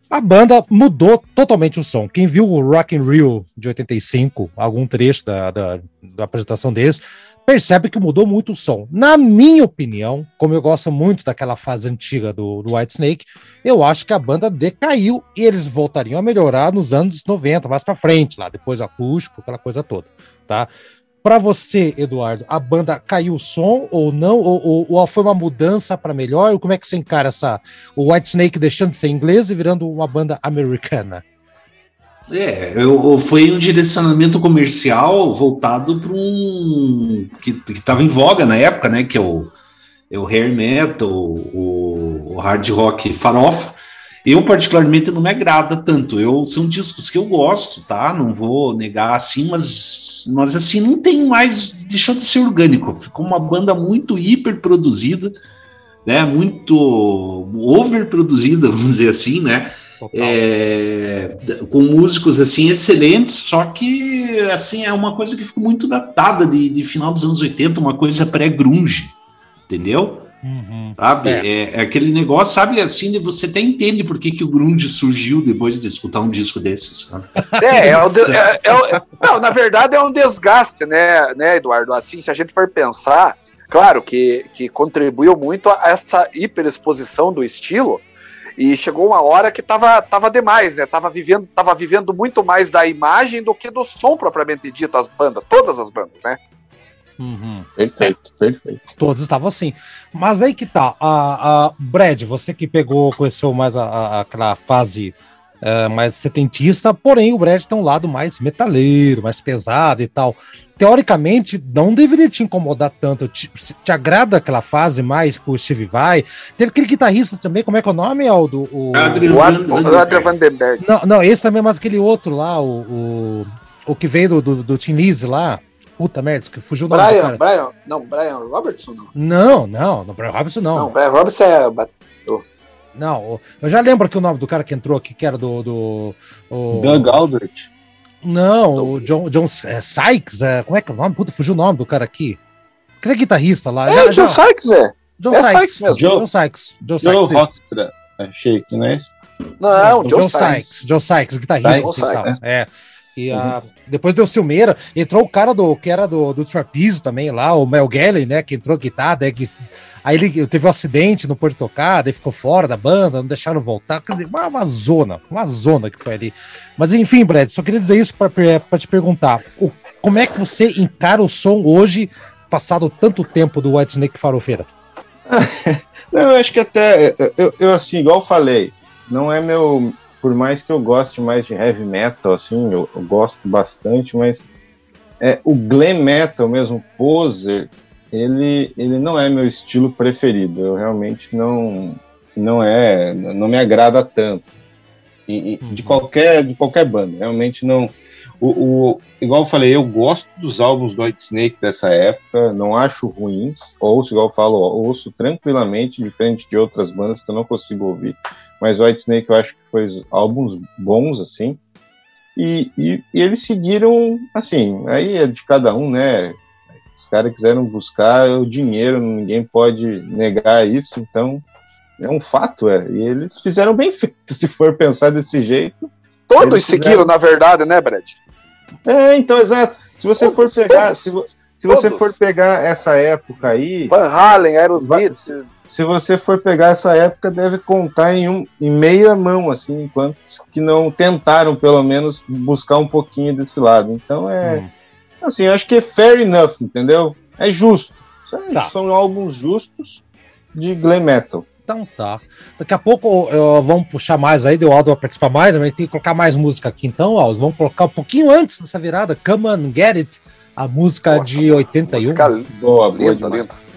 Speaker 5: a banda mudou totalmente o som. Quem viu o Rock in Rio de 85, algum trecho da, da, da apresentação deles, percebe que mudou muito o som. Na minha opinião, como eu gosto muito daquela fase antiga do, do White Snake, eu acho que a banda decaiu e eles voltariam a melhorar nos anos 90, mais para frente, lá depois acústico, aquela coisa toda, tá? Para você, Eduardo, a banda caiu o som ou não? Ou, ou, ou foi uma mudança para melhor? Como é que você encara essa o White Snake deixando de ser inglês e virando uma banda americana?
Speaker 4: É, eu, foi um direcionamento comercial voltado para um que estava em voga na época, né? Que é o é o hair metal, o, o hard rock farofa. Eu, particularmente, não me agrada tanto. Eu São discos que eu gosto, tá? Não vou negar assim, mas, mas assim, não tem mais. Deixou de ser orgânico. Ficou uma banda muito hiper produzida, né? Muito overproduzida, *laughs* vamos dizer assim, né? É, com músicos assim excelentes, só que assim é uma coisa que ficou muito datada de, de final dos anos 80, uma coisa pré-grunge, entendeu? Uhum. Sabe? É. é. É, aquele negócio, sabe, assim, você até entende por que, que o grunge surgiu depois de escutar um disco desses. Sabe?
Speaker 3: É, é, o de, é, é não, na verdade é um desgaste, né, né, Eduardo? Assim, se a gente for pensar, claro que, que contribuiu muito a essa hiperexposição do estilo, e chegou uma hora que tava, tava demais, né? Tava vivendo, tava vivendo muito mais da imagem do que do som propriamente dito, as bandas, todas as bandas, né?
Speaker 1: Uhum. Perfeito, perfeito. Todos estavam assim. Mas aí que tá. A, a Brad, você que pegou, conheceu mais a, a aquela fase uh, mais setentista, porém o Brad tem um lado mais metaleiro, mais pesado e tal. Teoricamente, não deveria te incomodar tanto. Te, te agrada aquela fase mais com o Steve Vai? Teve aquele guitarrista também, como é que é o nome, Aldo? O,
Speaker 3: Adrian, o, Adrian Vandenberg.
Speaker 1: Não, não, esse também, mas aquele outro lá, o, o, o que veio do, do, do Tinise lá. Puta merda, que fugiu
Speaker 3: do Brian, nome, Brian, não, Brian Robertson não.
Speaker 1: Não, não, não Brian Robertson não. Não,
Speaker 3: Brian Robertson é
Speaker 1: não, eu já lembro que o nome do cara que entrou aqui, que era do. do
Speaker 2: o... Doug Aldrich.
Speaker 1: Não, o John, John é, Sykes, é, como é que é o nome? Puta, fugiu o nome do cara aqui. Aquele guitarrista lá.
Speaker 3: É, já, John já... Sykes, é.
Speaker 1: John é Sykes, Sykes mesmo. John Sykes.
Speaker 2: John Sykes. Joe Achei que não é isso?
Speaker 3: Não, John, John Sykes.
Speaker 1: Sykes. John Sykes, guitarrista. John Sykes. É. E, uhum. uh, depois deu Silmeira, entrou o cara do que era do, do Trapeze também lá, o Mel Galley, né? Que entrou guitarra, né, que, aí ele teve um acidente no Porto Tocada, aí ficou fora da banda, não deixaram voltar. Quer dizer, uma, uma zona, uma zona que foi ali. Mas enfim, Brad, só queria dizer isso para te perguntar: o, como é que você encara o som hoje, passado tanto tempo do White Snake Farofeira? *laughs*
Speaker 2: não, eu acho que até, eu, eu assim, igual falei, não é meu, por mais que eu goste mais de heavy metal, assim, eu, eu gosto bastante, mas é, o glam metal mesmo, poser, ele, ele não é meu estilo preferido. Eu realmente não não é, não me agrada tanto. E, e de uhum. qualquer de qualquer banda, realmente não. O, o, igual eu falei, eu gosto dos álbuns do White Snake dessa época, não acho ruins, ouço, igual eu falo, ouço tranquilamente, diferente de outras bandas que eu não consigo ouvir. Mas o White Snake eu acho que foi álbuns bons, assim. E, e, e, eles seguiram, assim, aí é de cada um, né? Os caras quiseram buscar o dinheiro, ninguém pode negar isso, então é um fato, é. E eles fizeram bem *laughs* feito, se for pensar desse jeito.
Speaker 3: Todos seguiram, na verdade, né, Brad?
Speaker 2: É, então, exato. Se você todos, for pegar, se, se você for pegar essa época aí,
Speaker 3: Van Halen, Aerosmith,
Speaker 2: se, se você for pegar essa época, deve contar em um em meia mão, assim, enquanto que não tentaram pelo menos buscar um pouquinho desse lado. Então é, hum. Assim, eu acho que é fair enough, entendeu? É justo. Tá. São álbuns justos de glam metal.
Speaker 1: Então tá. Daqui a pouco uh, vamos puxar mais aí, deu Aldo vai participar mais, mas tem que colocar mais música aqui então, Aldo. Vamos colocar um pouquinho antes dessa virada, Come on, Get It, a música Nossa, de 81. Música
Speaker 3: boa, boa, boa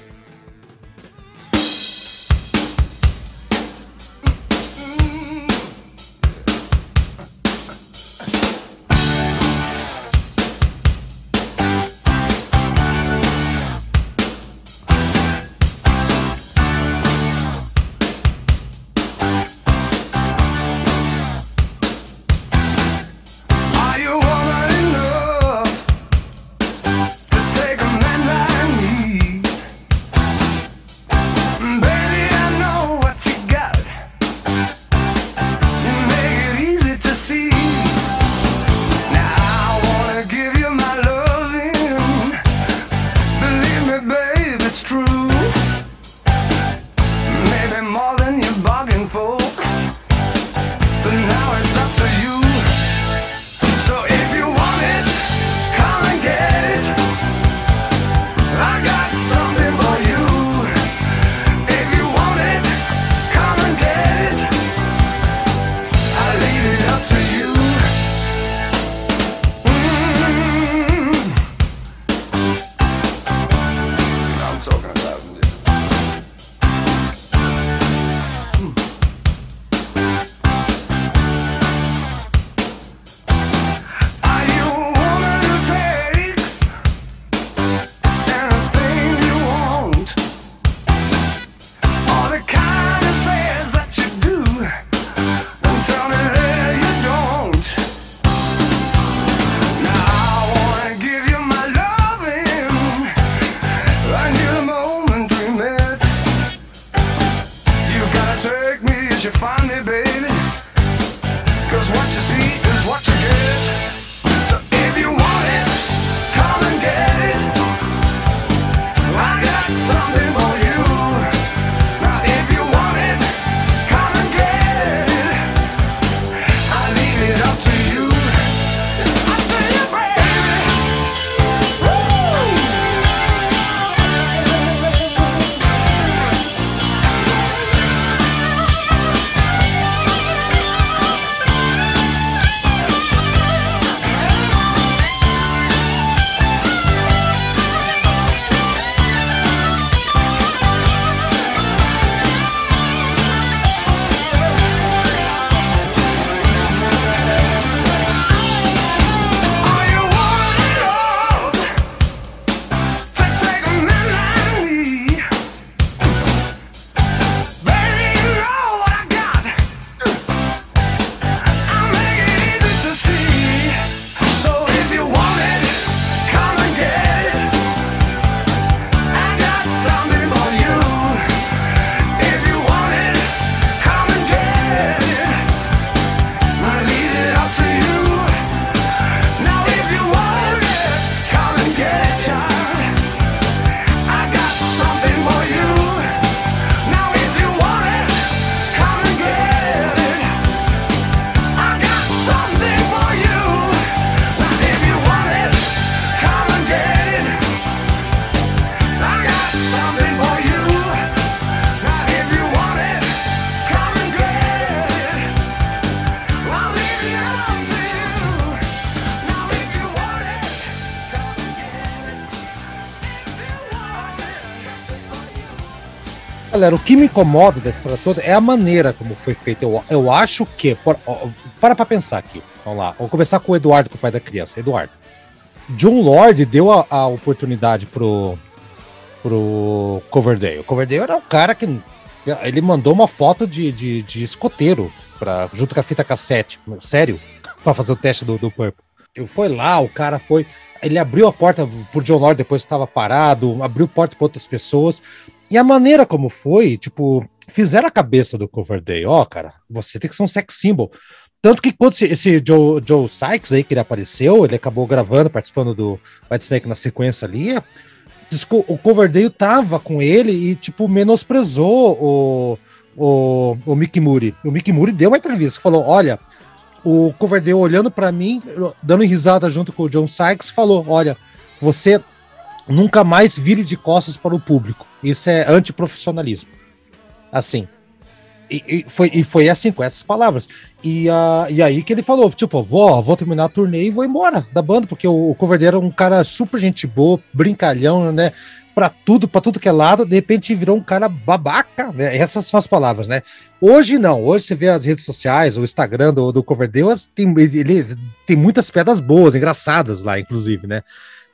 Speaker 1: Galera, o que me incomoda da história toda é a maneira como foi feita. Eu, eu acho que. Por, ó, para pra pensar aqui. Vamos lá. Vamos começar com o Eduardo, com o pai da criança. Eduardo. John Lord deu a, a oportunidade pro, pro Coverdale. O Coverdale era um cara que. Ele mandou uma foto de, de, de escoteiro pra, junto com a fita cassete. Sério? *laughs* para fazer o teste do, do Purple. Ele foi lá, o cara foi. Ele abriu a porta pro John Lord depois que estava parado, abriu porta para outras pessoas. E a maneira como foi, tipo, fizeram a cabeça do Coverdale. Ó, oh, cara, você tem que ser um sex symbol. Tanto que quando esse, Joe, Joe Sykes aí, que ele apareceu, ele acabou gravando, participando do White Snake na sequência ali, o Coverdale tava com ele e, tipo, menosprezou o, o, o Mickey Moody. O Mickey Moody deu uma entrevista, falou, olha, o Coverdale olhando para mim, dando risada junto com o John Sykes, falou, olha, você nunca mais vire de costas para o público. Isso é antiprofissionalismo. Assim, e, e, foi, e foi assim, com essas palavras. E, uh, e aí que ele falou, tipo, vou, vou terminar a turnê e vou embora da banda, porque o, o Coverdale era um cara super gente boa, brincalhão, né? Pra tudo, pra tudo que é lado, de repente virou um cara babaca, né? Essas são as palavras, né? Hoje não, hoje você vê as redes sociais, o Instagram do, do Coverdale, tem, ele tem muitas pedras boas, engraçadas lá, inclusive, né?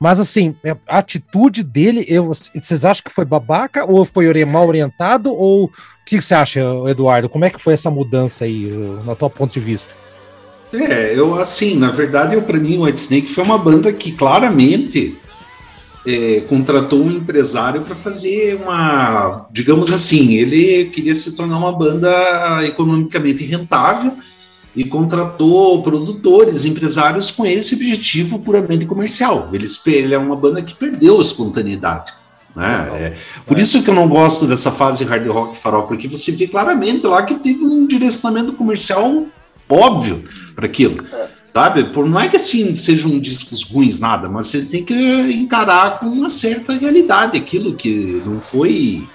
Speaker 1: Mas assim, é, a atitude dele, eu, vocês acham que foi babaca ou foi mal orientado? Ou o que você acha, Eduardo? Como é que foi essa mudança aí, no teu ponto de vista?
Speaker 4: É, eu assim, na verdade, eu para mim o White Snake foi uma banda que claramente é, contratou um empresário para fazer uma, digamos assim, ele queria se tornar uma banda economicamente rentável e contratou produtores, empresários com esse objetivo puramente comercial. Eles, ele é uma banda que perdeu a espontaneidade. Né? É, por isso que eu não gosto dessa fase hard rock farol, porque você vê claramente lá que teve um direcionamento comercial óbvio para aquilo. Sabe? Por, não é que assim sejam discos ruins, nada, mas você tem que encarar com uma certa realidade aquilo que não foi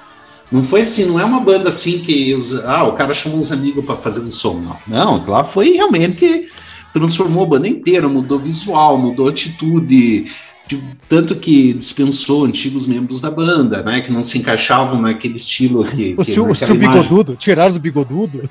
Speaker 4: não foi assim, não é uma banda assim que os, ah, o cara chamou uns amigos para fazer um som, não. Não, lá foi realmente transformou a banda inteira, mudou visual, mudou atitude, de, tanto que dispensou antigos membros da banda, né, que não se encaixavam naquele estilo que,
Speaker 1: o
Speaker 4: que
Speaker 1: tio, o tio bigodudo, tiraram o bigodudo.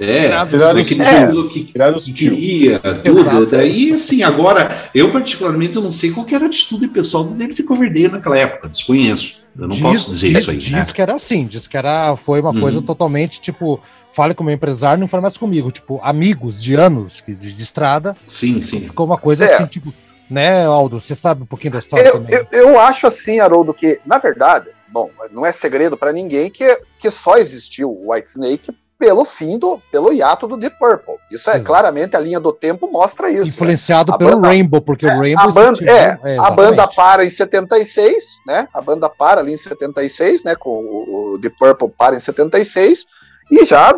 Speaker 4: É, tiraram naquele é, estilo que, tiraram que queria, tudo. Exato. Daí, assim, agora, eu particularmente eu não sei qual era a atitude pessoal do David Coverdale naquela época, desconheço. Eu não diz, posso dizer isso aí.
Speaker 1: Diz né? que era assim, diz que era, foi uma uhum. coisa totalmente tipo, fale com o meu empresário, não fale mais comigo. Tipo, amigos de anos de, de estrada.
Speaker 4: Sim, sim.
Speaker 1: Ficou uma coisa é. assim, tipo, né, Aldo? Você sabe um pouquinho da história
Speaker 3: eu, também. Eu, eu acho assim, Haroldo, que, na verdade, bom, não é segredo para ninguém que, que só existiu o White Snake pelo fim do, pelo hiato do Deep Purple. Isso é Exato. claramente a linha do tempo mostra isso.
Speaker 1: Né? Influenciado né? pelo banda, Rainbow, porque é, o Rainbow
Speaker 3: a banda, é, é a banda para em 76, né? A banda para ali em 76, né? Com o, o Deep Purple para em 76 e já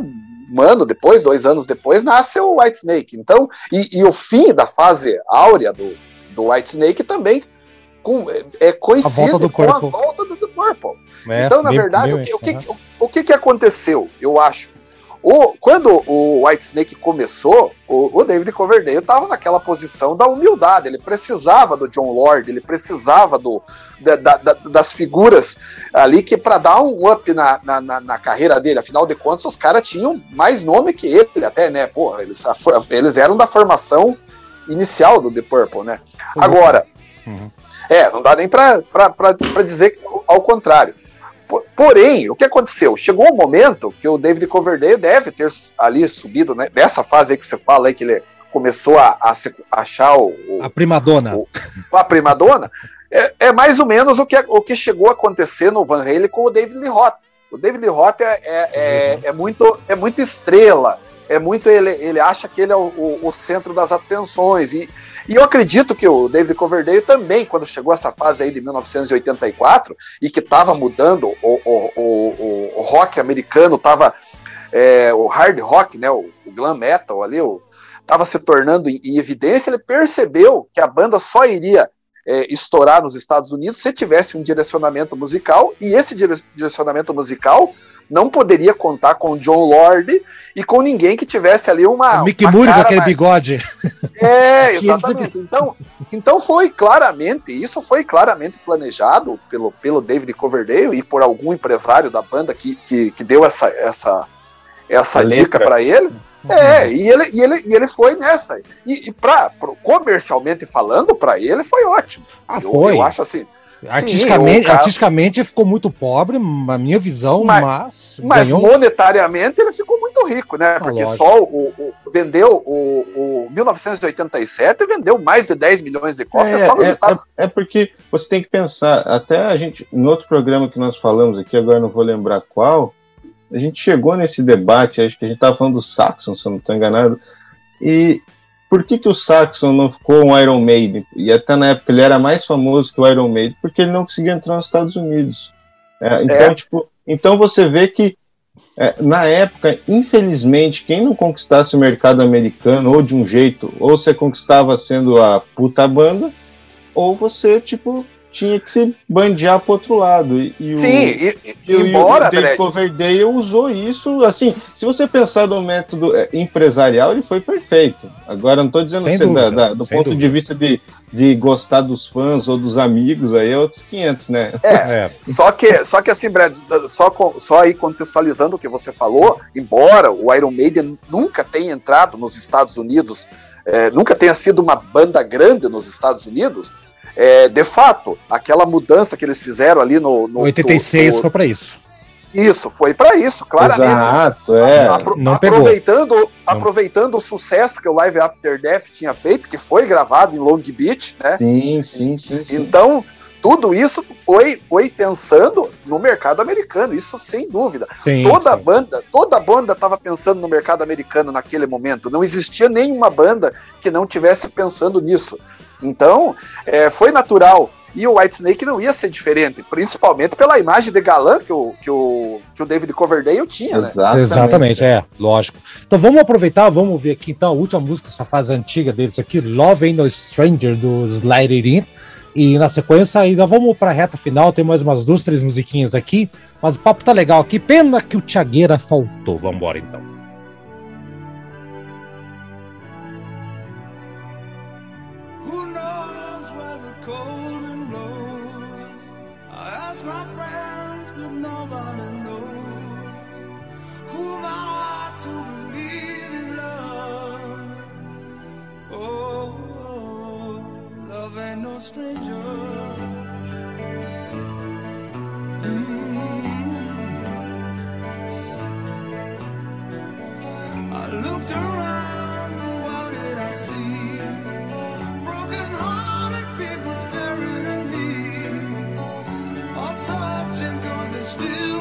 Speaker 3: mano, depois, dois anos depois, nasce o White Snake. Então, e, e o fim da fase áurea do, do White Snake também com, é, coincide
Speaker 1: a com a
Speaker 3: volta do, do Purple. É, então, na verdade, o, que, o, que, o, o que, que aconteceu, eu acho? O, quando o White Snake começou, o, o David Coverdale estava naquela posição da humildade. Ele precisava do John Lord, ele precisava do, da, da, das figuras ali que para dar um up na, na, na, carreira dele. Afinal de contas, os caras tinham mais nome que ele, até, né? Porra, eles, eles eram da formação inicial do The Purple, né? Uhum. Agora, uhum. é, não dá nem para dizer ao contrário. Porém, o que aconteceu? Chegou um momento que o David Coverdale deve ter ali subido, né, nessa fase aí que você fala aí, que ele começou a, a, achar o, o,
Speaker 1: A primadona.
Speaker 3: O, a primadona. É, é, mais ou menos o que, o que chegou a acontecer no Van Halen com o David Lee Roth. O David Lee Roth é, é, é, é, muito, é muito estrela, é muito ele, ele acha que ele é o, o, o centro das atenções. E e eu acredito que o David Coverdale também, quando chegou essa fase aí de 1984, e que estava mudando o, o, o, o, rock americano, estava é, o hard rock, né, o, o glam metal ali, estava se tornando em, em, evidência, ele percebeu que a banda só iria é, estourar nos Estados Unidos se tivesse um direcionamento musical, e esse direcionamento musical não poderia contar com o John Lord e com ninguém que tivesse ali uma.
Speaker 1: O Mickey Moore com aquele mais... bigode.
Speaker 3: É, *laughs* exatamente. Então, então foi claramente, isso foi claramente planejado pelo, pelo David Coverdale e por algum empresário da banda que, que, que deu essa, essa, essa dica para ele. É, e ele, e, ele, e ele foi nessa. E, e pra, comercialmente falando, para ele foi ótimo.
Speaker 1: Ah, eu, foi.
Speaker 3: Eu acho assim.
Speaker 1: Artisticamente, Sim, artisticamente ficou muito pobre, na minha visão, mas.
Speaker 3: Mas, mas ganhou... monetariamente ele ficou muito rico, né? Ah, Porque lógico. só o, o, vendeu o, o 1987 vendeu mais de 10 milhões de cópias é, só nos
Speaker 2: é,
Speaker 3: Estados
Speaker 2: é, é porque você tem que pensar, até a gente, no outro programa que nós falamos aqui, agora não vou lembrar qual, a gente chegou nesse debate, acho que a gente estava falando do Saxon, se eu não estou enganado, e por que, que o Saxon não ficou um Iron Maiden? E até na época ele era mais famoso que o Iron Maiden, porque ele não conseguia entrar nos Estados Unidos. É, então, é. tipo, então você vê que é, na época, infelizmente, quem não conquistasse o mercado americano, ou de um jeito, ou você conquistava sendo a puta banda, ou você, tipo, tinha que se bandear pro outro lado. E, e
Speaker 3: Sim, e,
Speaker 2: e, embora, o Dave Coverdale usou isso, assim, se você pensar do método é, empresarial, ele foi perfeito. Agora, não estou dizendo assim, dúvida, da, da, do ponto dúvida. de vista de, de gostar dos fãs ou dos amigos, aí é outros 500, né?
Speaker 3: É, é. Só, que, só que assim, Brad, só, só aí contextualizando o que você falou, embora o Iron Maiden nunca tenha entrado nos Estados Unidos, é, nunca tenha sido uma banda grande nos Estados Unidos, é, de fato, aquela mudança que eles fizeram ali no. no
Speaker 1: 86 no, foi para isso.
Speaker 3: Isso, foi para isso, claramente.
Speaker 2: Exato, é.
Speaker 3: Apro Não aproveitando, pegou. aproveitando Não. o sucesso que o Live After Death tinha feito, que foi gravado em Long Beach, né?
Speaker 2: Sim, sim, sim. sim.
Speaker 3: Então, tudo isso foi, foi pensando no mercado americano, isso sem dúvida. Sim, toda sim. banda, toda banda estava pensando no mercado americano naquele momento. Não existia nenhuma banda que não tivesse pensando nisso. Então, é, foi natural. E o White Snake não ia ser diferente, principalmente pela imagem de galã que o, que o, que o David Coverdale tinha,
Speaker 1: né? Exatamente, Exatamente é, lógico. Então vamos aproveitar, vamos ver aqui então a última música, essa fase antiga deles aqui, Love Ain't No Stranger, do Slide In. E na sequência ainda vamos para a reta final, tem mais umas duas, três musiquinhas aqui, mas o papo tá legal aqui, pena que o Tiagueira faltou. Vamos embora então.
Speaker 5: stranger. -hmm. I looked around, what did I see? Broken hearted people staring at me. All they still.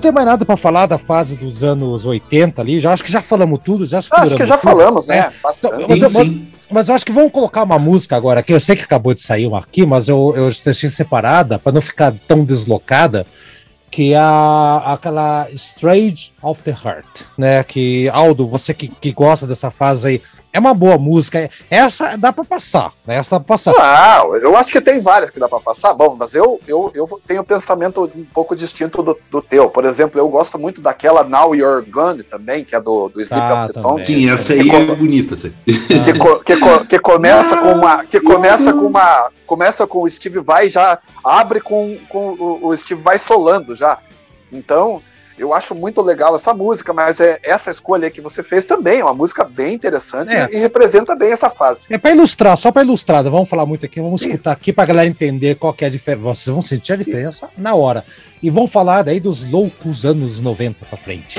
Speaker 5: Eu não tenho mais nada para falar da fase dos anos 80 ali. Já acho que já falamos tudo, já
Speaker 3: Acho que já tudo, falamos, né? né?
Speaker 5: Então, mas, sim. Mas, eu acho que vamos colocar uma música agora aqui. Eu sei que acabou de sair uma aqui, mas eu, eu deixei separada para não ficar tão deslocada que é a, aquela Strange of the Heart, né? Que, Aldo, você que, que gosta dessa fase aí, é uma boa música. Essa dá para passar, né? Essa dá pra passar.
Speaker 3: Ah, eu acho que tem várias que dá para passar. Bom, mas eu, eu, eu tenho um pensamento um pouco distinto do, do teu. Por exemplo, eu gosto muito daquela Now You're Gone também, que é do, do Sleep
Speaker 4: tá, of the Tongue. Sim, essa aí é bonita. Assim. *laughs*
Speaker 3: Que, que, que, começa com uma. Que começa com uma. Começa com o Steve Vai já abre com, com o, o Steve Vai solando já. Então, eu acho muito legal essa música, mas é essa escolha que você fez também é uma música bem interessante é. e representa bem essa fase.
Speaker 5: É para ilustrar, só para ilustrar, vamos falar muito aqui, vamos escutar aqui para galera entender qual que é a diferença. Vocês vão sentir a diferença na hora. E vão falar daí dos loucos anos 90 para frente.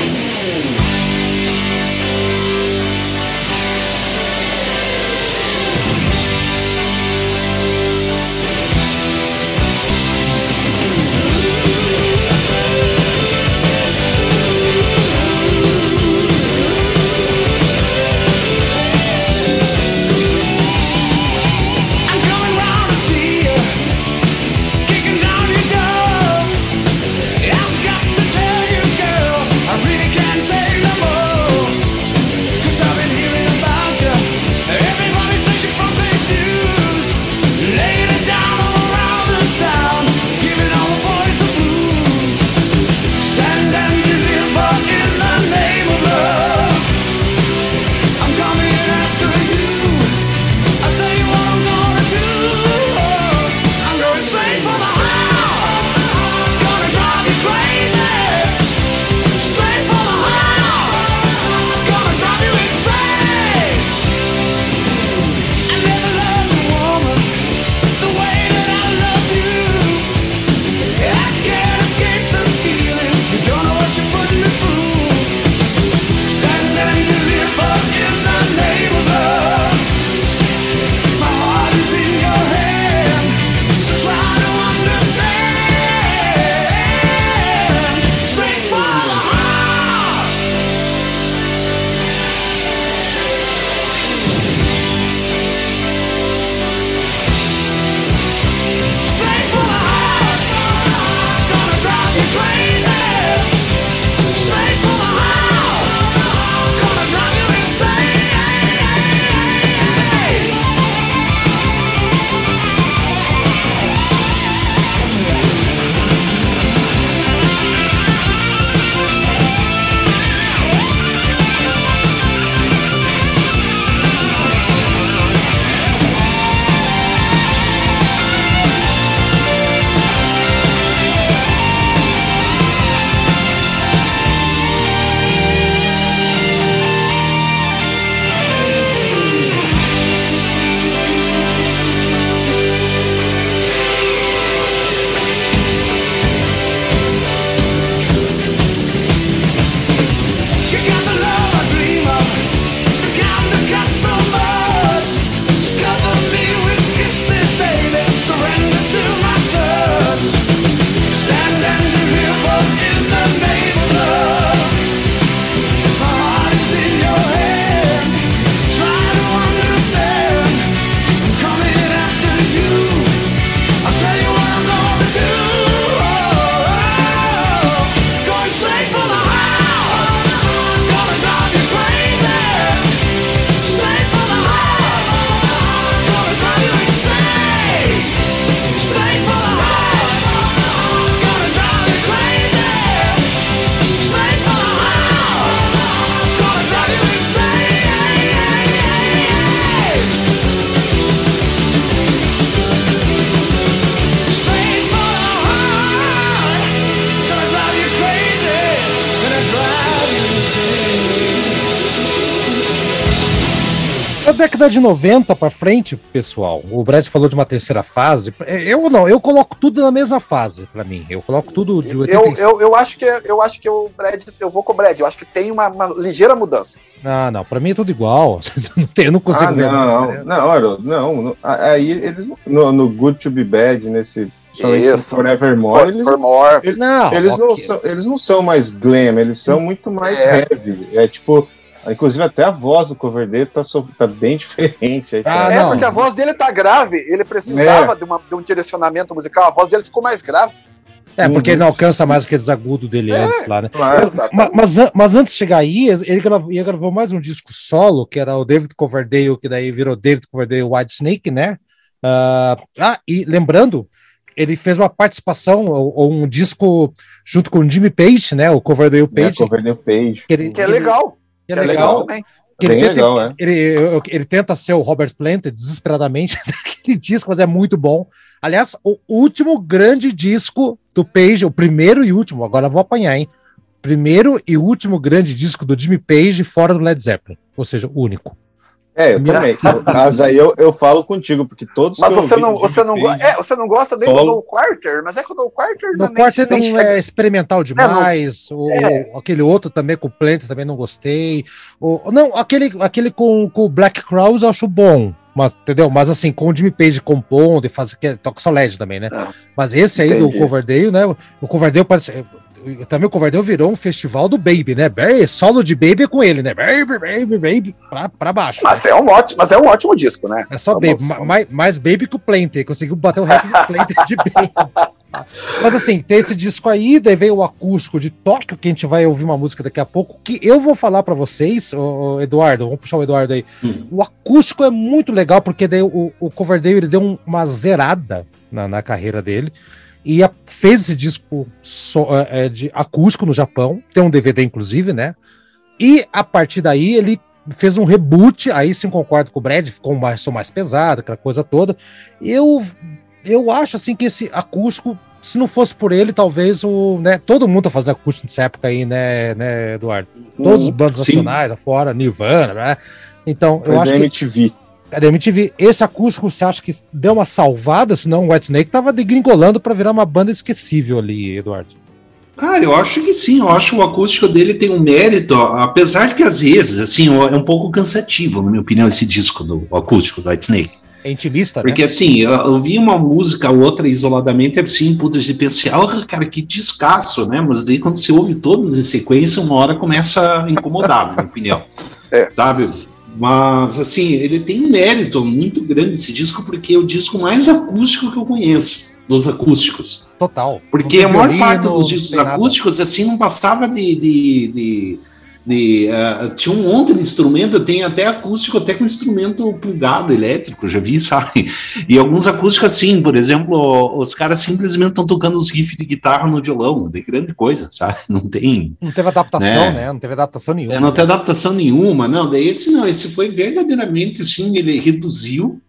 Speaker 5: Década de 90 para frente, pessoal, o Brad falou de uma terceira fase. Eu não, eu coloco tudo na mesma fase para mim. Eu coloco tudo de
Speaker 3: 85. Eu, eu, eu acho que eu acho que o Brad, eu vou com o Brad. Eu acho que tem uma, uma ligeira mudança.
Speaker 5: Ah, não, para mim é tudo igual. *laughs* eu não consigo
Speaker 2: ah, ver. Não, não, não, não, Aí eles no, no Good to Be Bad nesse Isso. Forevermore, eles, Forevermore. Eles, não, eles, okay. não são, eles não são mais glam, eles são muito mais é. heavy. É tipo, Inclusive, até a voz do Coverdale tá, tá bem *laughs* diferente. Aí,
Speaker 3: ah, é, porque a voz dele tá grave. Ele precisava é. de, uma, de, um direcionamento musical. A voz dele ficou mais grave.
Speaker 1: É, porque uhum. ele não alcança mais aqueles agudos dele é, antes lá, né? Claro, mas, mas, mas, antes de chegar aí, ele gravou, ele gravou, mais um disco solo, que era o David Coverdale, que daí virou David Coverdale White Snake, né? Uh, ah, e lembrando, ele fez uma participação, ou, ou, um disco junto com o Jimmy Page, né? O Coverdale é, Page. É,
Speaker 2: Coverdale Page.
Speaker 3: Que, ele, que é legal.
Speaker 1: Que é, é legal. legal ele, tenta, legal, é. ele, ele, ele, tenta ser o Robert Plant desesperadamente *laughs* naquele disco, mas é muito bom. Aliás, o último grande disco do Page, o primeiro e último, agora vou apanhar, hein? Primeiro e último grande disco do Jimmy Page fora do Led Zeppelin, ou seja, o único.
Speaker 2: É, eu também. *laughs* mas aí eu, eu falo contigo, porque todos.
Speaker 3: Mas você não, você, não, é, você não gosta nem Solo. do No Quarter, mas é que o No Quarter.
Speaker 1: No Quarter não chega... é experimental demais. É, não... o, é. Aquele outro também com o Plant também não gostei. O, não, aquele, aquele com, com o Black Crowes eu acho bom. Mas, entendeu? Mas assim, com o Jimmy Page compondo e faz que toca só LED também, né? Ah, mas esse aí entendi. do Coverdale, né? O Coverdale parece também o Coverdale virou um festival do Baby, né? Solo de Baby é com ele, né? Baby, Baby, Baby, pra, pra baixo.
Speaker 3: Mas é, um ótimo, mas é um ótimo disco, né?
Speaker 1: É só Baby, mais, mais Baby que o Plenty, conseguiu bater o recorde do Plenty de *laughs* Baby. Mas assim, tem esse disco aí, daí veio o acústico de Tóquio, que a gente vai ouvir uma música daqui a pouco, que eu vou falar para vocês, o Eduardo, vamos puxar o Eduardo aí. Hum. O acústico é muito legal, porque daí o, o Coverdale ele deu uma zerada na, na carreira dele e a, fez esse disco so, é, é de acústico no Japão, tem um DVD inclusive, né? E a partir daí ele fez um reboot, aí sim concordo com o Brad, ficou mais, mais pesado, aquela coisa toda. Eu eu acho assim que esse acústico, se não fosse por ele, talvez o, né, todo mundo tá fazendo acústico nessa época aí, né, né, Eduardo? Todos os bandos nacionais afora, Nirvana, né? Então, Foi eu acho
Speaker 2: MTV.
Speaker 1: que Cadê a MTV? Esse acústico você acha que deu uma salvada? Senão o White Snake tava degringolando para virar uma banda esquecível ali, Eduardo.
Speaker 4: Ah, eu acho que sim. Eu acho que o acústico dele tem um mérito, apesar de que às vezes, assim, é um pouco cansativo, na minha opinião, esse disco do acústico do White Snake.
Speaker 1: É intimista,
Speaker 4: Porque
Speaker 1: né?
Speaker 4: assim, eu, eu vi uma música, outra isoladamente, é assim, putas de pensar, oh, cara, que descasso, né? Mas daí quando você ouve todas em sequência, uma hora começa a incomodar, na minha opinião. *laughs* É. Sabe? Mas, assim, ele tem um mérito muito grande esse disco, porque é o disco mais acústico que eu conheço, dos acústicos.
Speaker 1: Total.
Speaker 4: Porque a maior parte dos discos acústicos, nada. assim, não passava de, de, de de, uh, tinha um monte de instrumento, tem até acústico, até com instrumento plugado elétrico, já vi, *laughs* sabe? E alguns acústicos assim, por exemplo, os caras simplesmente estão tocando os riffs de guitarra no violão, de grande coisa, sabe? *laughs* Não tem.
Speaker 1: Não teve adaptação, né? né? Não teve adaptação nenhuma.
Speaker 4: É, não teve adaptação nenhuma, não. Daí esse não, esse foi verdadeiramente assim, ele reduziu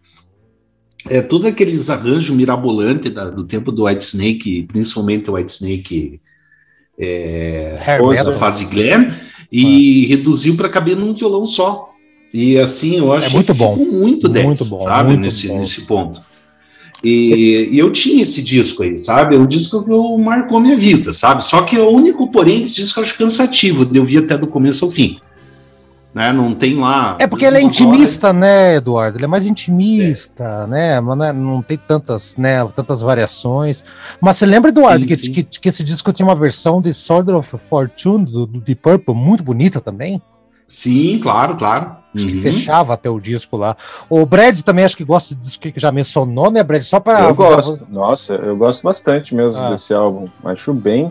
Speaker 4: é, todo aqueles arranjos mirabolantes da, do tempo do White Snake, principalmente o White Snake é, da fase glam e ah. reduziu para caber num violão só. E assim, eu acho
Speaker 1: é muito bom.
Speaker 4: muito 10, muito bom, sabe, muito nesse, bom. nesse ponto. E, e, eu tinha esse disco aí, sabe? É um disco que eu marcou minha vida, sabe? Só que o único, porém, desse disco eu acho cansativo, de eu vi até do começo ao fim. Né? Não tem lá.
Speaker 1: É porque ele é intimista, hora... né, Eduardo? Ele é mais intimista, é. né? Mas não, é, não, tem tantas, né, tantas variações. Mas você lembra, Eduardo, sim, que, sim. Que, que, esse disco tinha uma versão de Sword of Fortune do, do Deep Purple muito bonita também?
Speaker 4: Sim, claro, claro.
Speaker 1: Acho uhum. que fechava até o disco lá. O Brad também acho que gosta disso que já mencionou, né, Brad? Só para.
Speaker 2: Eu gosto. Nossa, eu gosto bastante mesmo ah. desse álbum. Acho bem.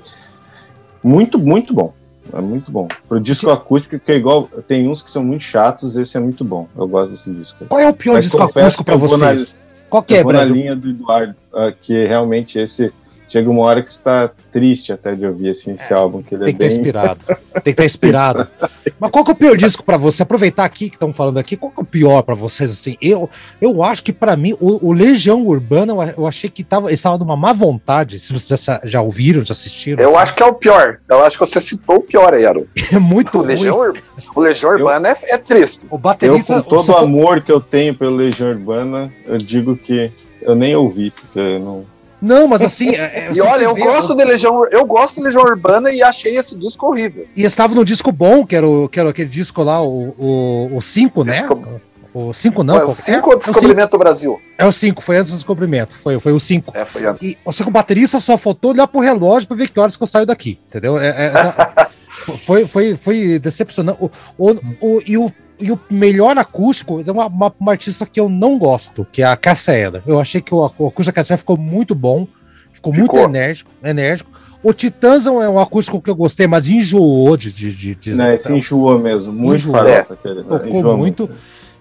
Speaker 2: Muito, muito bom. É muito bom. Pro disco acústico, que é igual. Tem uns que são muito chatos, esse é muito bom. Eu gosto desse disco.
Speaker 1: Qual é o pior Mas disco acústico pra vocês?
Speaker 2: Na, Qual que é, Brad? na linha do Eduardo, uh, que realmente esse chega uma hora que está triste até de ouvir assim, esse é, álbum. Que ele
Speaker 1: tem
Speaker 2: é que
Speaker 1: estar inspirado. Tem que estar inspirado. *laughs* Mas qual que é o pior disco para você? Aproveitar aqui que estão falando aqui, qual que é o pior para vocês? Assim, eu, eu acho que para mim o, o, Legião Urbana eu achei que tava, estava de uma má vontade. Se vocês já, já ouviram, já assistiram.
Speaker 3: Eu assim. acho que é o pior. Eu acho que você citou o pior aí, Aaron. *laughs*
Speaker 1: É muito
Speaker 3: o Legião, Ur... o Legião Urbana eu, é, é, triste.
Speaker 2: O baterista, eu, com todo o amor que eu tenho pelo Legião Urbana, eu digo que eu nem ouvi, porque não
Speaker 1: não, mas assim. É,
Speaker 3: é e olha, eu gosto de Legião, eu gosto de Legião Urbana e achei esse disco horrível.
Speaker 1: E estava no disco bom, que era, o, que era aquele disco lá, o 5, o, o cinco, né? Disco... O 5 não,
Speaker 3: Ué, o 5 é, ou Descobrimento do Brasil?
Speaker 1: É o 5, foi antes do descobrimento. Foi, foi o 5.
Speaker 3: É, foi antes.
Speaker 1: E você, como baterista, só faltou olhar pro relógio pra ver que horas que eu saio daqui, entendeu? É, é, *laughs* foi, foi, foi decepcionante. O, o, o, e, o, e o melhor acústico é uma, uma, uma, artista que eu não gosto, que é a Cassia Eu achei que o, o acústico da Cassia ficou muito bom, ficou, ficou. muito enérgico, enérgico. O Titãs é um acústico que eu gostei, mas enjoou de. de, de, de
Speaker 2: Não, esse enjoou mesmo. Muito enjoou, farofa.
Speaker 1: É, tocou muito.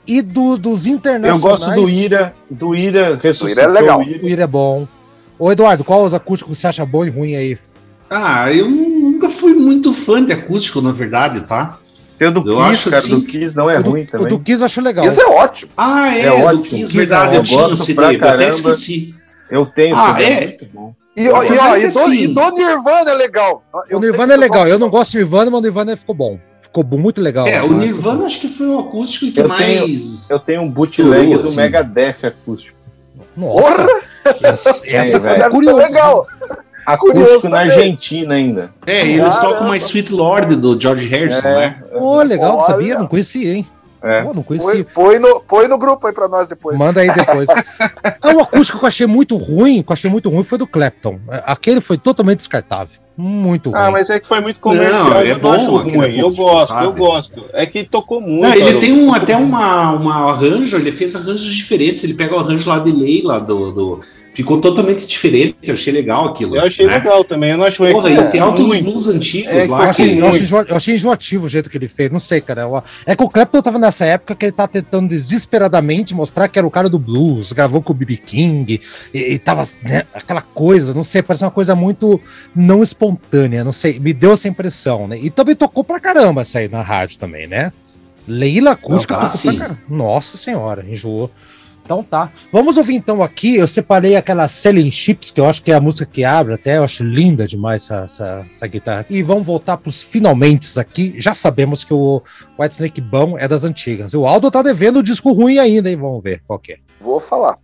Speaker 1: E do, dos internacionais.
Speaker 2: Eu gosto do Ira. Do Ira
Speaker 3: ressuscitou. O Ira é legal.
Speaker 1: O Ira, o Ira é bom. Ô, Eduardo, qual os acústicos você acha bom e ruim aí?
Speaker 4: Ah, eu nunca fui muito fã de acústico, na verdade, tá?
Speaker 2: Tem o do eu Kiss, cara, assim, do Kiss não é
Speaker 1: o
Speaker 2: ruim
Speaker 1: do,
Speaker 2: também.
Speaker 1: O do Kiss eu acho legal.
Speaker 3: Kiss é ótimo.
Speaker 4: Ah, é, é ótimo. Kiss, verdade, eu, eu tinha esse eu até esqueci.
Speaker 2: Eu tenho,
Speaker 4: ah, é? muito bom.
Speaker 3: E, e, ó, e, do, e, do, Nirvana é legal.
Speaker 1: Eu o Nirvana é legal. Eu não gosto de Nirvana, mas o Nirvana ficou bom. Ficou muito legal.
Speaker 4: É, o Nirvana acho que foi o acústico que eu mais.
Speaker 2: Tenho, eu tenho um bootleg do assim. Megadeth acústico.
Speaker 1: Nossa! Essa, essa
Speaker 3: é, curioso. legal.
Speaker 2: Acústico Curioso na também. Argentina ainda.
Speaker 4: É, eles tocam mais Sweet Lord do George Harrison, é, né?
Speaker 1: Pô, legal, não sabia, não conhecia, hein? É. Oh, não conhecia.
Speaker 3: Põe, põe, no, põe no grupo aí pra nós depois.
Speaker 1: Manda aí depois. ah, *laughs* o acústico que eu achei muito ruim, que eu achei muito ruim, foi do Clapton. Aquele foi totalmente descartável. Muito
Speaker 2: ah, ruim. Ah, mas é que foi muito comercial. Não, é eu bom, acho ruim. Eu gosto, sabe? eu gosto. É que tocou muito. Não,
Speaker 4: ele tem um, até uma, uma arranjo, ele fez arranjos diferentes. Ele pega o arranjo lá de lei lá do, do ficou totalmente diferente. Eu achei legal aquilo.
Speaker 2: Eu achei né? legal também. Eu não acho
Speaker 4: Porra, é, tem altos muito. blues antigos é, lá.
Speaker 1: Eu achei, eu, achei eu achei, enjoativo o jeito que ele fez. Não sei, cara. É que o Clapton tava nessa época que ele tá tentando desesperadamente mostrar que era o cara do blues, gravou com o BB King e, e tava né, aquela coisa, não sei, parece uma coisa muito não espontânea, não sei. Me deu essa impressão, né? E também tocou pra caramba essa aí na rádio também, né? Leila Acústica
Speaker 4: tocou pra
Speaker 1: caramba. Nossa senhora, enjoou. Então tá. Vamos ouvir então aqui. Eu separei aquela Selling Chips, que eu acho que é a música que abre até. Eu acho linda demais essa, essa, essa guitarra. E vamos voltar pros finalmente aqui. Já sabemos que o White Snake bom é das antigas. O Aldo tá devendo o disco ruim ainda, hein? Vamos ver qual é.
Speaker 3: Vou falar.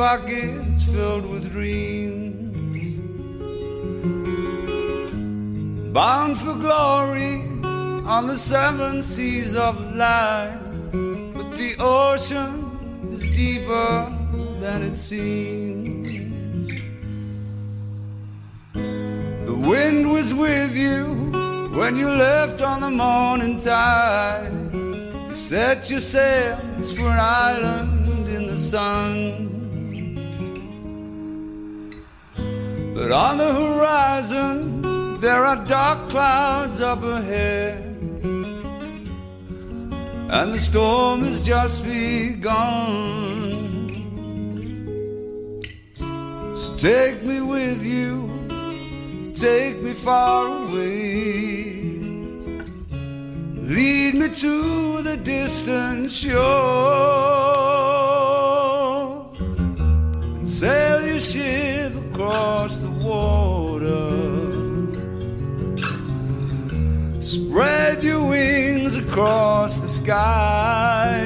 Speaker 5: Pockets filled with dreams. Bound for glory on the seven seas of life. But the ocean is deeper than it seems. The wind was with you when you left on the morning tide. You set your sails for an island in the sun. But on the horizon, there are dark clouds up ahead. And the storm has just begun. So take me with you, take me far away. Lead me to the distant shore. Sail your ship across the water. Spread your wings across the sky.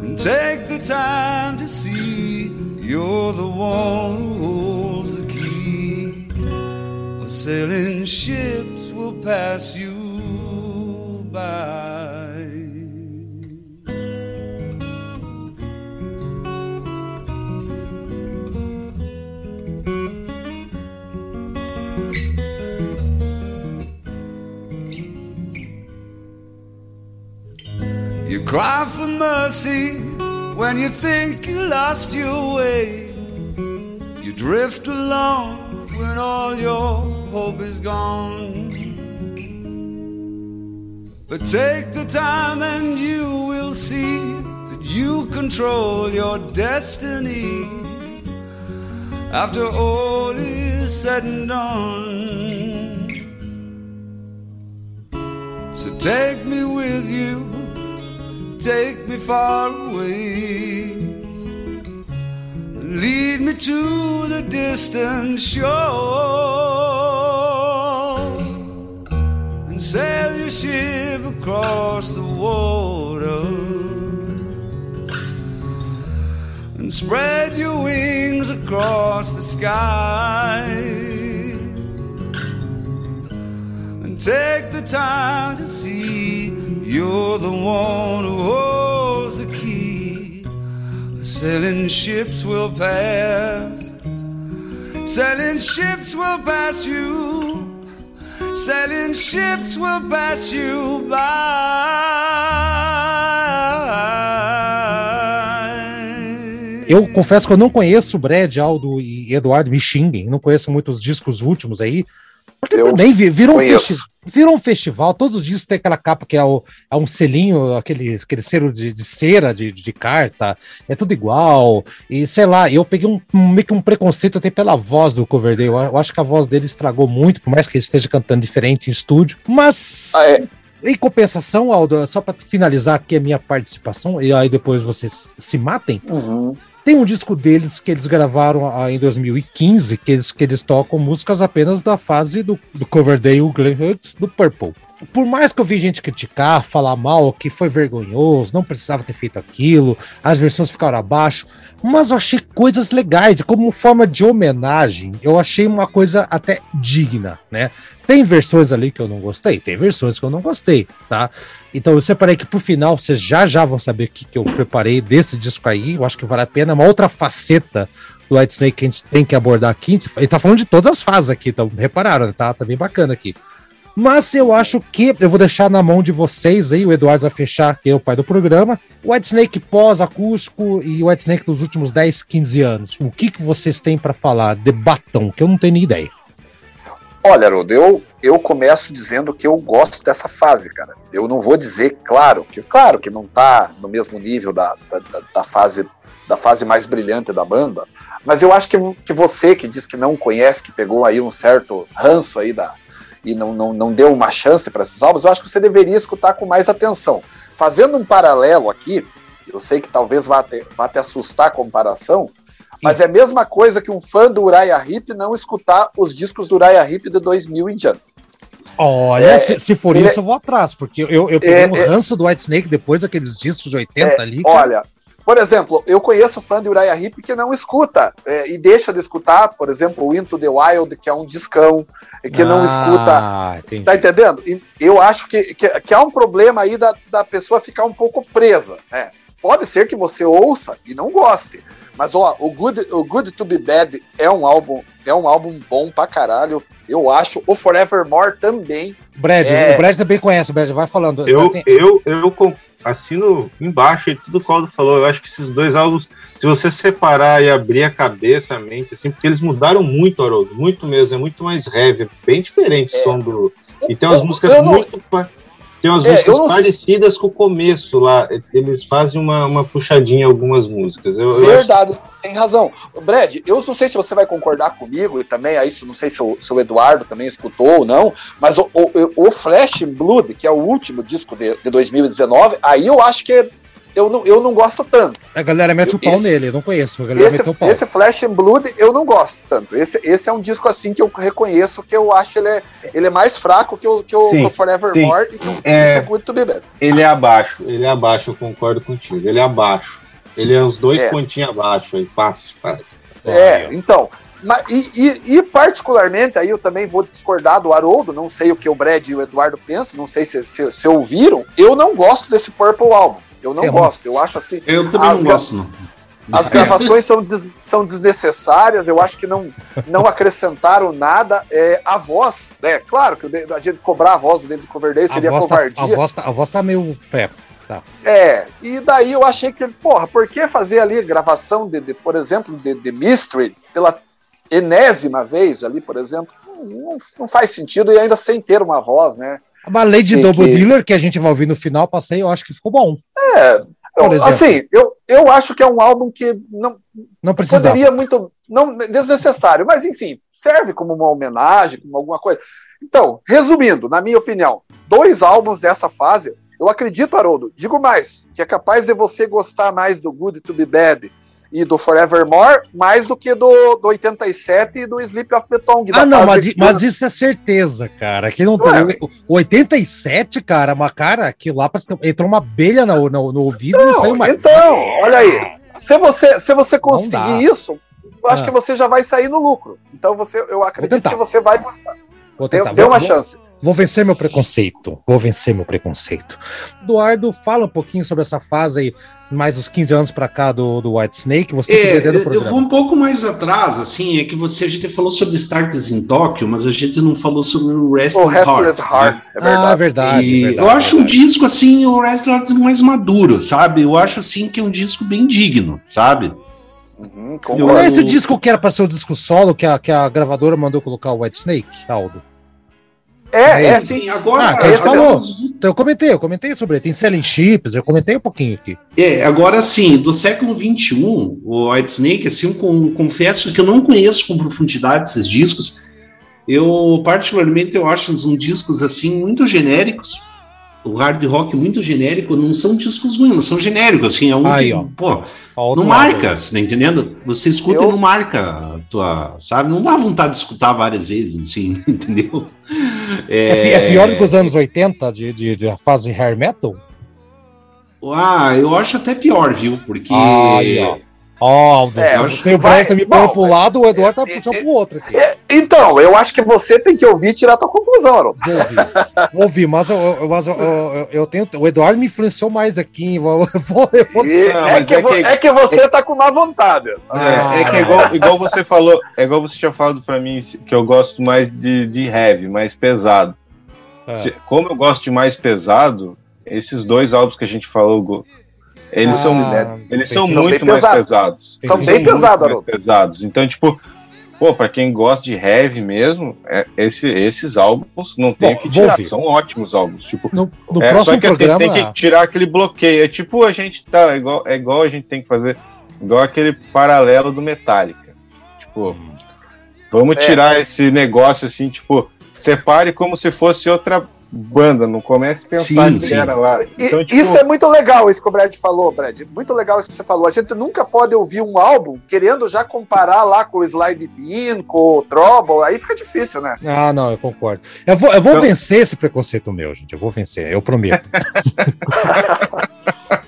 Speaker 5: And take the time to see you're the one who holds the key. Or sailing ships will pass you by. Cry for mercy when you think you lost your way. You drift along when all your hope is gone. But take the time and you will see that you control your destiny. After all is said and done. So take me with you, take me far away. Lead me to the distant shore and sail your ship across the water and spread your wings across the sky and take the time to see you're the one who holds the key. Sailing ships will pass, sailing ships will pass you. Sailing ships will pass you by.
Speaker 1: Eu confesso que eu não conheço Brad, Aldo e Eduardo, me xinguem, não conheço muitos discos últimos aí. Porque
Speaker 3: Eu
Speaker 1: também vi- virou um, virou um festival, todos os dias tem aquela capa que é, o- é um selinho, aquele, aquele selo de, de cera, de, de carta, é tudo igual. E sei lá, eu peguei um, um- meio que um preconceito até pela voz do Coverdale. Eu, eu acho que a voz dele estragou muito, por mais que ele esteja cantando diferente em estúdio. Mas.
Speaker 3: Ah, é.
Speaker 1: Em compensação, Aldo, só para finalizar aqui a minha participação, e aí depois vocês se matem,
Speaker 3: Uhum.
Speaker 1: Tem um disco deles que eles gravaram ah, em 2015, que eles, que eles tocam músicas apenas da fase do, do Coverdale Glenn Hughes do Purple. Por mais que eu vi gente criticar, falar mal, que foi vergonhoso, não precisava ter feito aquilo, as versões ficaram abaixo, mas eu achei coisas legais, como forma de homenagem, eu achei uma coisa até digna, né? Tem versões ali que eu não gostei, tem versões que eu não gostei, tá? Então eu separei que pro final vocês já já vão saber o que, que eu preparei desse disco aí. Eu acho que vale a pena. Uma outra faceta do White Snake que a gente tem que abordar aqui. Ele tá falando de todas as fases aqui, então repararam, tá, tá bem bacana aqui. Mas eu acho que eu vou deixar na mão de vocês aí, o Eduardo vai fechar, que é o pai do programa. O White Snake pós-acústico e o White Snake dos últimos 10, 15 anos. O que, que vocês têm para falar? Debatam, que eu não tenho nem ideia.
Speaker 3: Olha, Haroldo, eu, eu começo dizendo que eu gosto dessa fase, cara. Eu não vou dizer, claro, que claro que não tá no mesmo nível da, da, da- fase da fase mais brilhante da banda, mas eu acho que, que você que diz que não conhece, que pegou aí um certo ranço aí da e não, não, não deu uma chance para esses álbuns, eu acho que você deveria escutar com mais atenção. Fazendo um paralelo aqui, eu sei que talvez vá te, vá assustar a comparação, mas é a mesma coisa que um fã do Uriah Heep não escutar os discos do Uriah Heep de 2000 em diante.
Speaker 1: Olha,
Speaker 3: É,
Speaker 1: se, se for
Speaker 3: ele-
Speaker 1: isso, eu vou atrás, porque eu, eu peguei
Speaker 3: É,
Speaker 1: um
Speaker 3: é-
Speaker 1: ranço do White Snake depois daqueles discos de 80 ali. cara.
Speaker 3: Olha, por exemplo, eu conheço fã de Uriah Heep que não escuta é, e deixa de escutar, por exemplo, o Into the Wild, que é um discão, que não escuta.
Speaker 1: Ah, entendi.
Speaker 3: Tá entendendo? E eu acho que, que, que há um problema aí da, da pessoa ficar um pouco presa. Né? Pode ser que você ouça e não goste. Mas ó, o Good, o Good to Be Bad é um álbum, é um álbum bom pra caralho. Eu acho. O Forevermore também.
Speaker 1: Brad,
Speaker 3: É.
Speaker 1: o Brad também conhece, o Brad vai falando.
Speaker 6: Eu,
Speaker 1: Tem-
Speaker 6: eu, eu assino embaixo aí tudo que o Aldo falou. Eu acho que esses dois álbuns, se você separar e abrir a cabeça, a mente, assim, porque eles mudaram muito, Haroldo, muito mesmo, é muito mais heavy, é bem diferente o
Speaker 3: É.
Speaker 6: som do. E tem umas músicas
Speaker 3: eu
Speaker 6: muito. Tem umas
Speaker 3: É,
Speaker 6: músicas
Speaker 3: sei.
Speaker 6: parecidas com o começo lá. Eles fazem uma, uma puxadinha em algumas músicas. Eu, eu acho-
Speaker 3: Verdade, tem razão. Brad, eu não sei se você vai concordar comigo, e também aí, não sei se o, se o Eduardo também escutou ou não, mas o, o, o Flash Blood, que é o último disco de, de 2019, aí eu acho que eu não, eu não gosto tanto.
Speaker 1: A galera mete o pau
Speaker 3: esse-
Speaker 1: nele, eu não conheço. A galera
Speaker 3: Esse,
Speaker 1: meteu o pau.
Speaker 3: esse Flash in Blood eu não gosto tanto. Esse, esse é um disco assim que eu reconheço que eu acho ele é, ele é mais fraco que o, que o,
Speaker 6: Sim,
Speaker 3: que o Forevermore e que o,
Speaker 6: É.
Speaker 3: Good to Be Bad.
Speaker 6: Ele é abaixo, ele é abaixo, eu concordo contigo. Ele é abaixo. Ele é uns dois
Speaker 3: É.
Speaker 6: pontinhos abaixo aí, fácil, fácil.
Speaker 3: É, então. Mas, e, e- e particularmente, aí eu também vou discordar do Haroldo, não sei o que o Brad e o Eduardo pensam, não sei se, se, se ouviram. Eu não gosto desse Purple Album. Eu não
Speaker 1: É
Speaker 3: gosto. Eu acho assim.
Speaker 4: Eu também não gosto, não.
Speaker 3: As gravações são, des- são desnecessárias, eu acho que não, não *laughs* acrescentaram nada. É, a voz, né? Claro que a gente cobrar a voz do David Coverdale
Speaker 1: A
Speaker 3: seria
Speaker 1: voz, tá,
Speaker 3: covardia.
Speaker 1: a, voz tá, a voz tá meio. É,
Speaker 3: É, e daí eu achei que, porra, por que fazer ali gravação de, de, por exemplo, de, de Mystery pela enésima vez ali, por exemplo? Não, não, faz sentido e ainda sem ter uma voz, né?
Speaker 1: A Lady Double que... Dealer, que a gente vai ouvir no final, passei, eu acho que ficou bom.
Speaker 3: É, eu, assim, eu, eu acho que é um álbum que não,
Speaker 1: não
Speaker 3: poderia muito. Não, desnecessário, mas enfim, serve como uma homenagem, como alguma coisa. Então, resumindo, na minha opinião, dois álbuns dessa fase, eu acredito, Haroldo, digo mais, que é capaz de você gostar mais do Good to Be Bad e do Forevermore, mais do que do, do 87 e do Sleep of Beton.
Speaker 1: Ah, não, mas, mas, isso é certeza, cara. Que não, não tem. O 87, cara, uma cara que lá entrou uma abelha no, no, no ouvido não, e saiu mais.
Speaker 3: Então, olha aí. Se você, se você conseguir isso, eu acho ah. que você já vai sair no lucro. Então você, eu acredito que você vai gostar. Dê, uma vou, chance.
Speaker 1: Vou vencer meu preconceito. Vou vencer meu preconceito. Eduardo, fala um pouquinho sobre essa fase aí, mais dos 15 anos para cá do, do White Snake. Você
Speaker 4: é, eu vou um pouco mais atrás, assim, é que você a gente falou sobre Starks em Tóquio, mas a gente não falou sobre o Restless,
Speaker 3: oh, Heart. Heart. Né? É verdade.
Speaker 1: Ah, verdade, verdade
Speaker 4: Eu acho verdade. um disco assim, o Restless Heart mais maduro, sabe? Eu acho assim que é um disco bem digno, sabe?
Speaker 1: Uhum, não é esse disco que era para ser o disco solo que a, que a gravadora mandou colocar o White Snake, Aldo?
Speaker 3: É, é, é sim. Agora,
Speaker 1: ah, esse falou. Então, eu comentei, eu comentei sobre ele. Tem selling chips, eu comentei um pouquinho aqui.
Speaker 4: É, agora sim, do século XXI, o White Snake, assim, com, confesso que eu não conheço com profundidade esses discos. Eu, particularmente, eu acho uns discos, assim, muito genéricos. O hard rock muito genérico, não são discos ruins, são genéricos, assim, é um
Speaker 1: Aí, ó.
Speaker 4: pô, não marca, você tá entendendo? Você escuta eu... e não marca, tua, sabe? Não dá vontade de escutar várias vezes, assim, *laughs* entendeu?
Speaker 1: É, é pior do que os anos 80 de, de, de fase hair metal?
Speaker 4: Ah, eu acho até pior, viu? Porque.
Speaker 1: Aí, ó. Ó, oh, é, o Brad tá me pondo pro lado, o Eduardo tá puxando é, pro outro aqui.
Speaker 3: É, então, eu acho que você tem que ouvir e tirar a tua conclusão,
Speaker 1: ouvir, vou *laughs* ouvir mas, eu, mas eu, eu, eu, tenho. O Eduardo me influenciou mais aqui. Vou, *laughs* vou,
Speaker 3: vou... E, Não, é, que, é, que, é, que, você tá com má vontade.
Speaker 2: Ah, é, que igual, igual você falou, é igual você tinha falado pra mim que eu gosto mais de, de heavy, mais pesado. Se, como eu gosto de mais pesado, esses dois álbuns que a gente falou eles ah, são, eles são, são muito mais pesado. pesados.
Speaker 3: São bem pesados,
Speaker 2: pesados. Então, tipo, pô, para quem gosta de heavy mesmo, é, esse, esses álbuns não tem Bom, que tirar, são ótimos álbuns. Tipo,
Speaker 1: no, no é, próximo só que programa...
Speaker 2: tem que tirar aquele bloqueio. É tipo a gente tá, é igual, é igual a gente tem que fazer, igual aquele paralelo do Metallica. Tipo, vamos é. tirar esse negócio assim, tipo, separe como se fosse outra banda, não comece a pensar sim, que sim. era lá.
Speaker 3: Então, tipo... Isso é muito legal, isso que o Brad falou, Brad. Muito legal isso que você falou. A gente nunca pode ouvir um álbum querendo já comparar lá com o Slide In, com o Trouble, aí fica difícil, né?
Speaker 1: Ah, não, eu concordo. Eu vou, eu vou então... vencer esse preconceito meu, gente. Eu vou vencer, eu prometo. *laughs*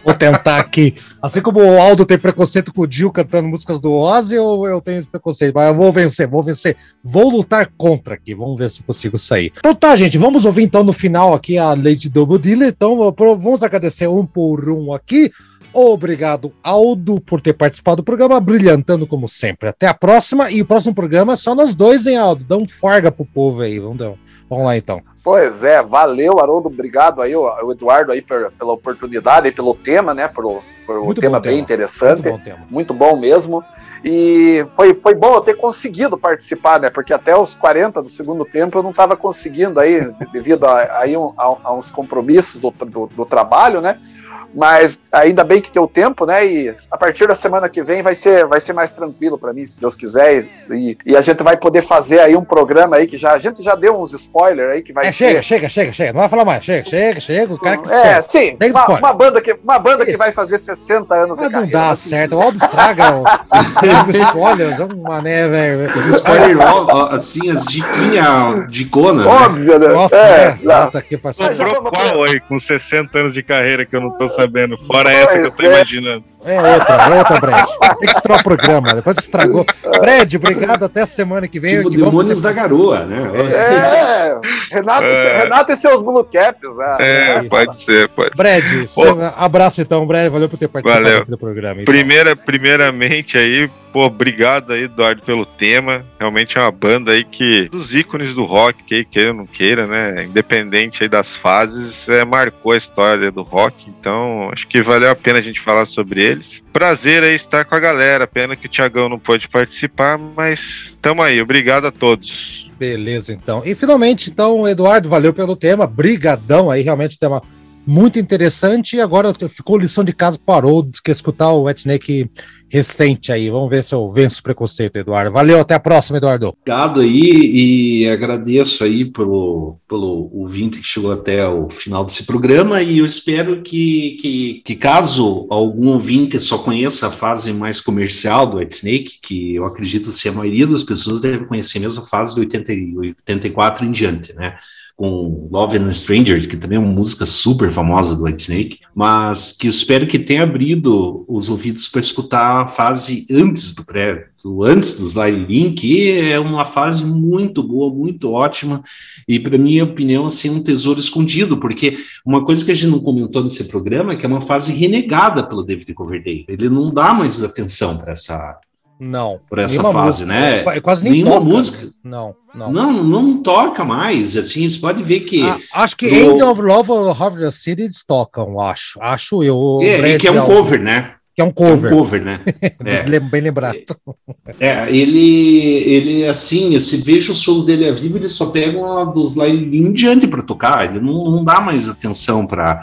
Speaker 1: Vou tentar aqui. Assim como o Aldo tem preconceito com o Dio cantando músicas do Ozzy, eu, eu tenho esse preconceito. Mas eu vou vencer, vou vencer. Vou lutar contra aqui. Vamos ver se consigo sair. Então tá, gente. Vamos ouvir então no final aqui a Lady Double Dealer. Então vamos agradecer um por um aqui. Obrigado, Aldo, por ter participado do programa, brilhantando como sempre. Até a próxima. E o próximo programa é só nós dois, hein, Aldo? Dá um farga pro povo aí. Vamos. Vamos lá então.
Speaker 3: Pois é, valeu, Haroldo, obrigado aí, o, Eduardo aí per, pela oportunidade e pelo tema, né, por, por um tema bem tema. interessante, muito bom, muito bom, mesmo, e foi, foi bom eu ter conseguido participar, né, porque até os 40 do segundo tempo eu não estava conseguindo aí, *laughs* devido a, aí um, a, a, uns compromissos do, do, do trabalho, né, mas ainda bem que tem o tempo, né? E a partir da semana que vem vai ser, vai ser mais tranquilo para mim, se Deus quiser. E, e, a gente vai poder fazer aí um programa aí que já a gente já deu uns spoilers aí que vai
Speaker 1: é,
Speaker 3: ser.
Speaker 1: Chega, chega, chega, chega. Não vai falar mais. Chega, chega, chega. O cara que
Speaker 3: É, sim. Uma, uma, banda que, uma banda que vai fazer 60 anos
Speaker 1: não dá assim. certo. O Aldo estraga o, *laughs* spoilers. É um mané, velho.
Speaker 4: Spoiler, assim, as diquinhas de Gona.
Speaker 3: Né? Óbvio, né?
Speaker 1: Nossa, é. é.
Speaker 2: Nota aqui, Sobrou qual aí com 60 anos de carreira que eu não tô sabendo. Fora essa que eu tô é. imaginando.
Speaker 1: É outra, é outra, Brad. Tem que estragar o programa, depois estragou. Brad, obrigado, até a semana que vem.
Speaker 4: Tipo Demônios da Garoa, né?
Speaker 3: É, Renato, é. Renato e seus blue caps.
Speaker 2: Né? É, pode ser, pode
Speaker 1: Brad, abraço então, Brad, valeu por ter participado valeu. do programa.
Speaker 2: Então. Primeira, primeiramente aí, pô, obrigado aí, Eduardo, pelo tema. Realmente é uma banda aí que, dos ícones do rock, que queira ou não queira, né, independente aí das fases, é, marcou a história do rock, então acho que valeu a pena a gente falar sobre ele deles. Prazer aí estar com a galera. Pena que o Tiagão não pôde participar, mas tamo aí. Obrigado a todos.
Speaker 1: Beleza, então. E finalmente, então, Eduardo, valeu pelo tema. Brigadão aí, realmente tema muito interessante. E agora ficou lição de casa parou de escutar o Wet Snake recente aí. Vamos ver se eu venço o preconceito, Eduardo. Valeu, até a próxima, Eduardo.
Speaker 4: Obrigado aí e agradeço aí pelo, pelo ouvinte que chegou até o final desse programa e eu espero que, que, que caso algum ouvinte só conheça a fase mais comercial do White Snake, que eu acredito ser a maioria das pessoas deve conhecer mesmo a fase do 80, 84 em diante, né? Com Love and Stranger, que também é uma música super famosa do White Snake, mas que eu espero que tenha abrido os ouvidos para escutar a fase antes do pré, do, antes do Slide Link, que é uma fase muito boa, muito ótima, e para minha opinião, assim, um tesouro escondido, porque uma coisa que a gente não comentou nesse programa é que é uma fase renegada pelo David Coverdale. Ele não dá mais atenção para essa
Speaker 1: não.
Speaker 4: Por essa fase,
Speaker 1: música,
Speaker 4: né?
Speaker 1: É, quase nem
Speaker 4: Nenhuma
Speaker 1: toca.
Speaker 4: música.
Speaker 1: Não, não.
Speaker 4: Não, não toca mais. Assim, você pode ver que.
Speaker 1: Ah, acho que
Speaker 4: do-
Speaker 1: End of Love Harvard City eles tocam, acho. Acho eu.
Speaker 4: é,
Speaker 1: Brad
Speaker 4: que é um cover, né?
Speaker 1: Que é um
Speaker 4: É um
Speaker 1: cover.
Speaker 4: cover, né? *laughs* É.
Speaker 1: Bem lembrado.
Speaker 4: É, ele, ele assim, se veja os shows dele a vivo, ele só pega uma dos lá em diante para tocar, ele não, não dá mais atenção para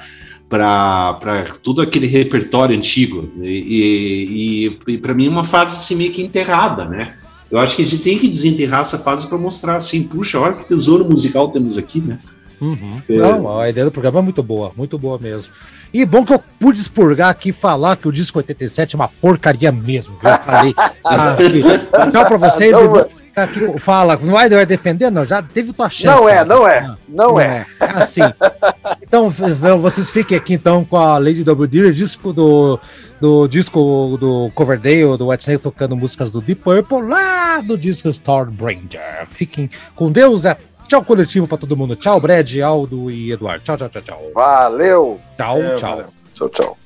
Speaker 4: para todo aquele repertório antigo. E, e, e para mim é uma fase assim, meio que enterrada, né? Eu acho que a gente tem que desenterrar essa fase para mostrar assim, puxa, olha que tesouro musical temos aqui, né?
Speaker 1: Uhum.
Speaker 4: É.
Speaker 1: Não, a ideia do programa é muito boa, muito boa mesmo. E bom que eu pude expurgar aqui e falar que o disco 87 é uma porcaria mesmo. Eu falei. *laughs* aqui. Tchau pra vocês.
Speaker 3: Não,
Speaker 1: e aqui, fala, não vai vai defender? Não, já teve tua chance.
Speaker 3: Não é,
Speaker 1: né?
Speaker 3: não é, não é.
Speaker 1: É assim. Então, vocês fiquem aqui então com a Lady W Dealer, disco do, do disco do Coverdale, do White Snake, tocando músicas do Deep Purple, lá do disco Stormbringer. Fiquem com Deus, é tchau coletivo pra todo mundo. Tchau, Brad, Aldo e Eduardo. Tchau, tchau, tchau, tchau.
Speaker 3: Valeu.
Speaker 1: Tchau,
Speaker 2: É,
Speaker 1: tchau.
Speaker 2: valeu.
Speaker 3: Tchau, tchau.